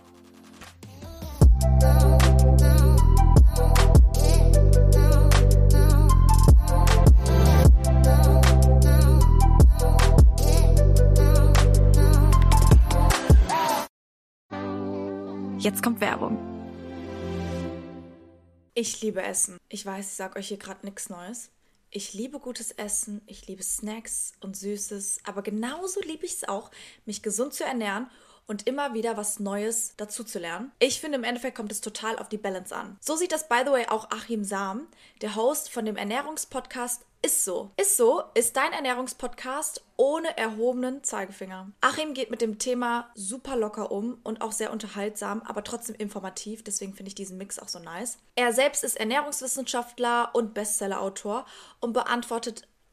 Jetzt kommt Werbung. Ich liebe Essen. Ich weiß, ich sag euch hier gerade nichts Neues. Ich liebe gutes Essen, ich liebe Snacks und Süßes, aber genauso liebe ich es auch, mich gesund zu ernähren und immer wieder was Neues dazu zu lernen. Ich finde, im Endeffekt kommt es total auf die Balance an. So sieht das, by the way, auch Achim Sam, der Host von dem Ernährungspodcast Ist so. Ist so ist dein Ernährungspodcast ohne erhobenen Zeigefinger. Achim geht mit dem Thema super locker um und auch sehr unterhaltsam, aber trotzdem informativ. Deswegen finde ich diesen Mix auch so nice. Er selbst ist Ernährungswissenschaftler und Bestsellerautor und beantwortet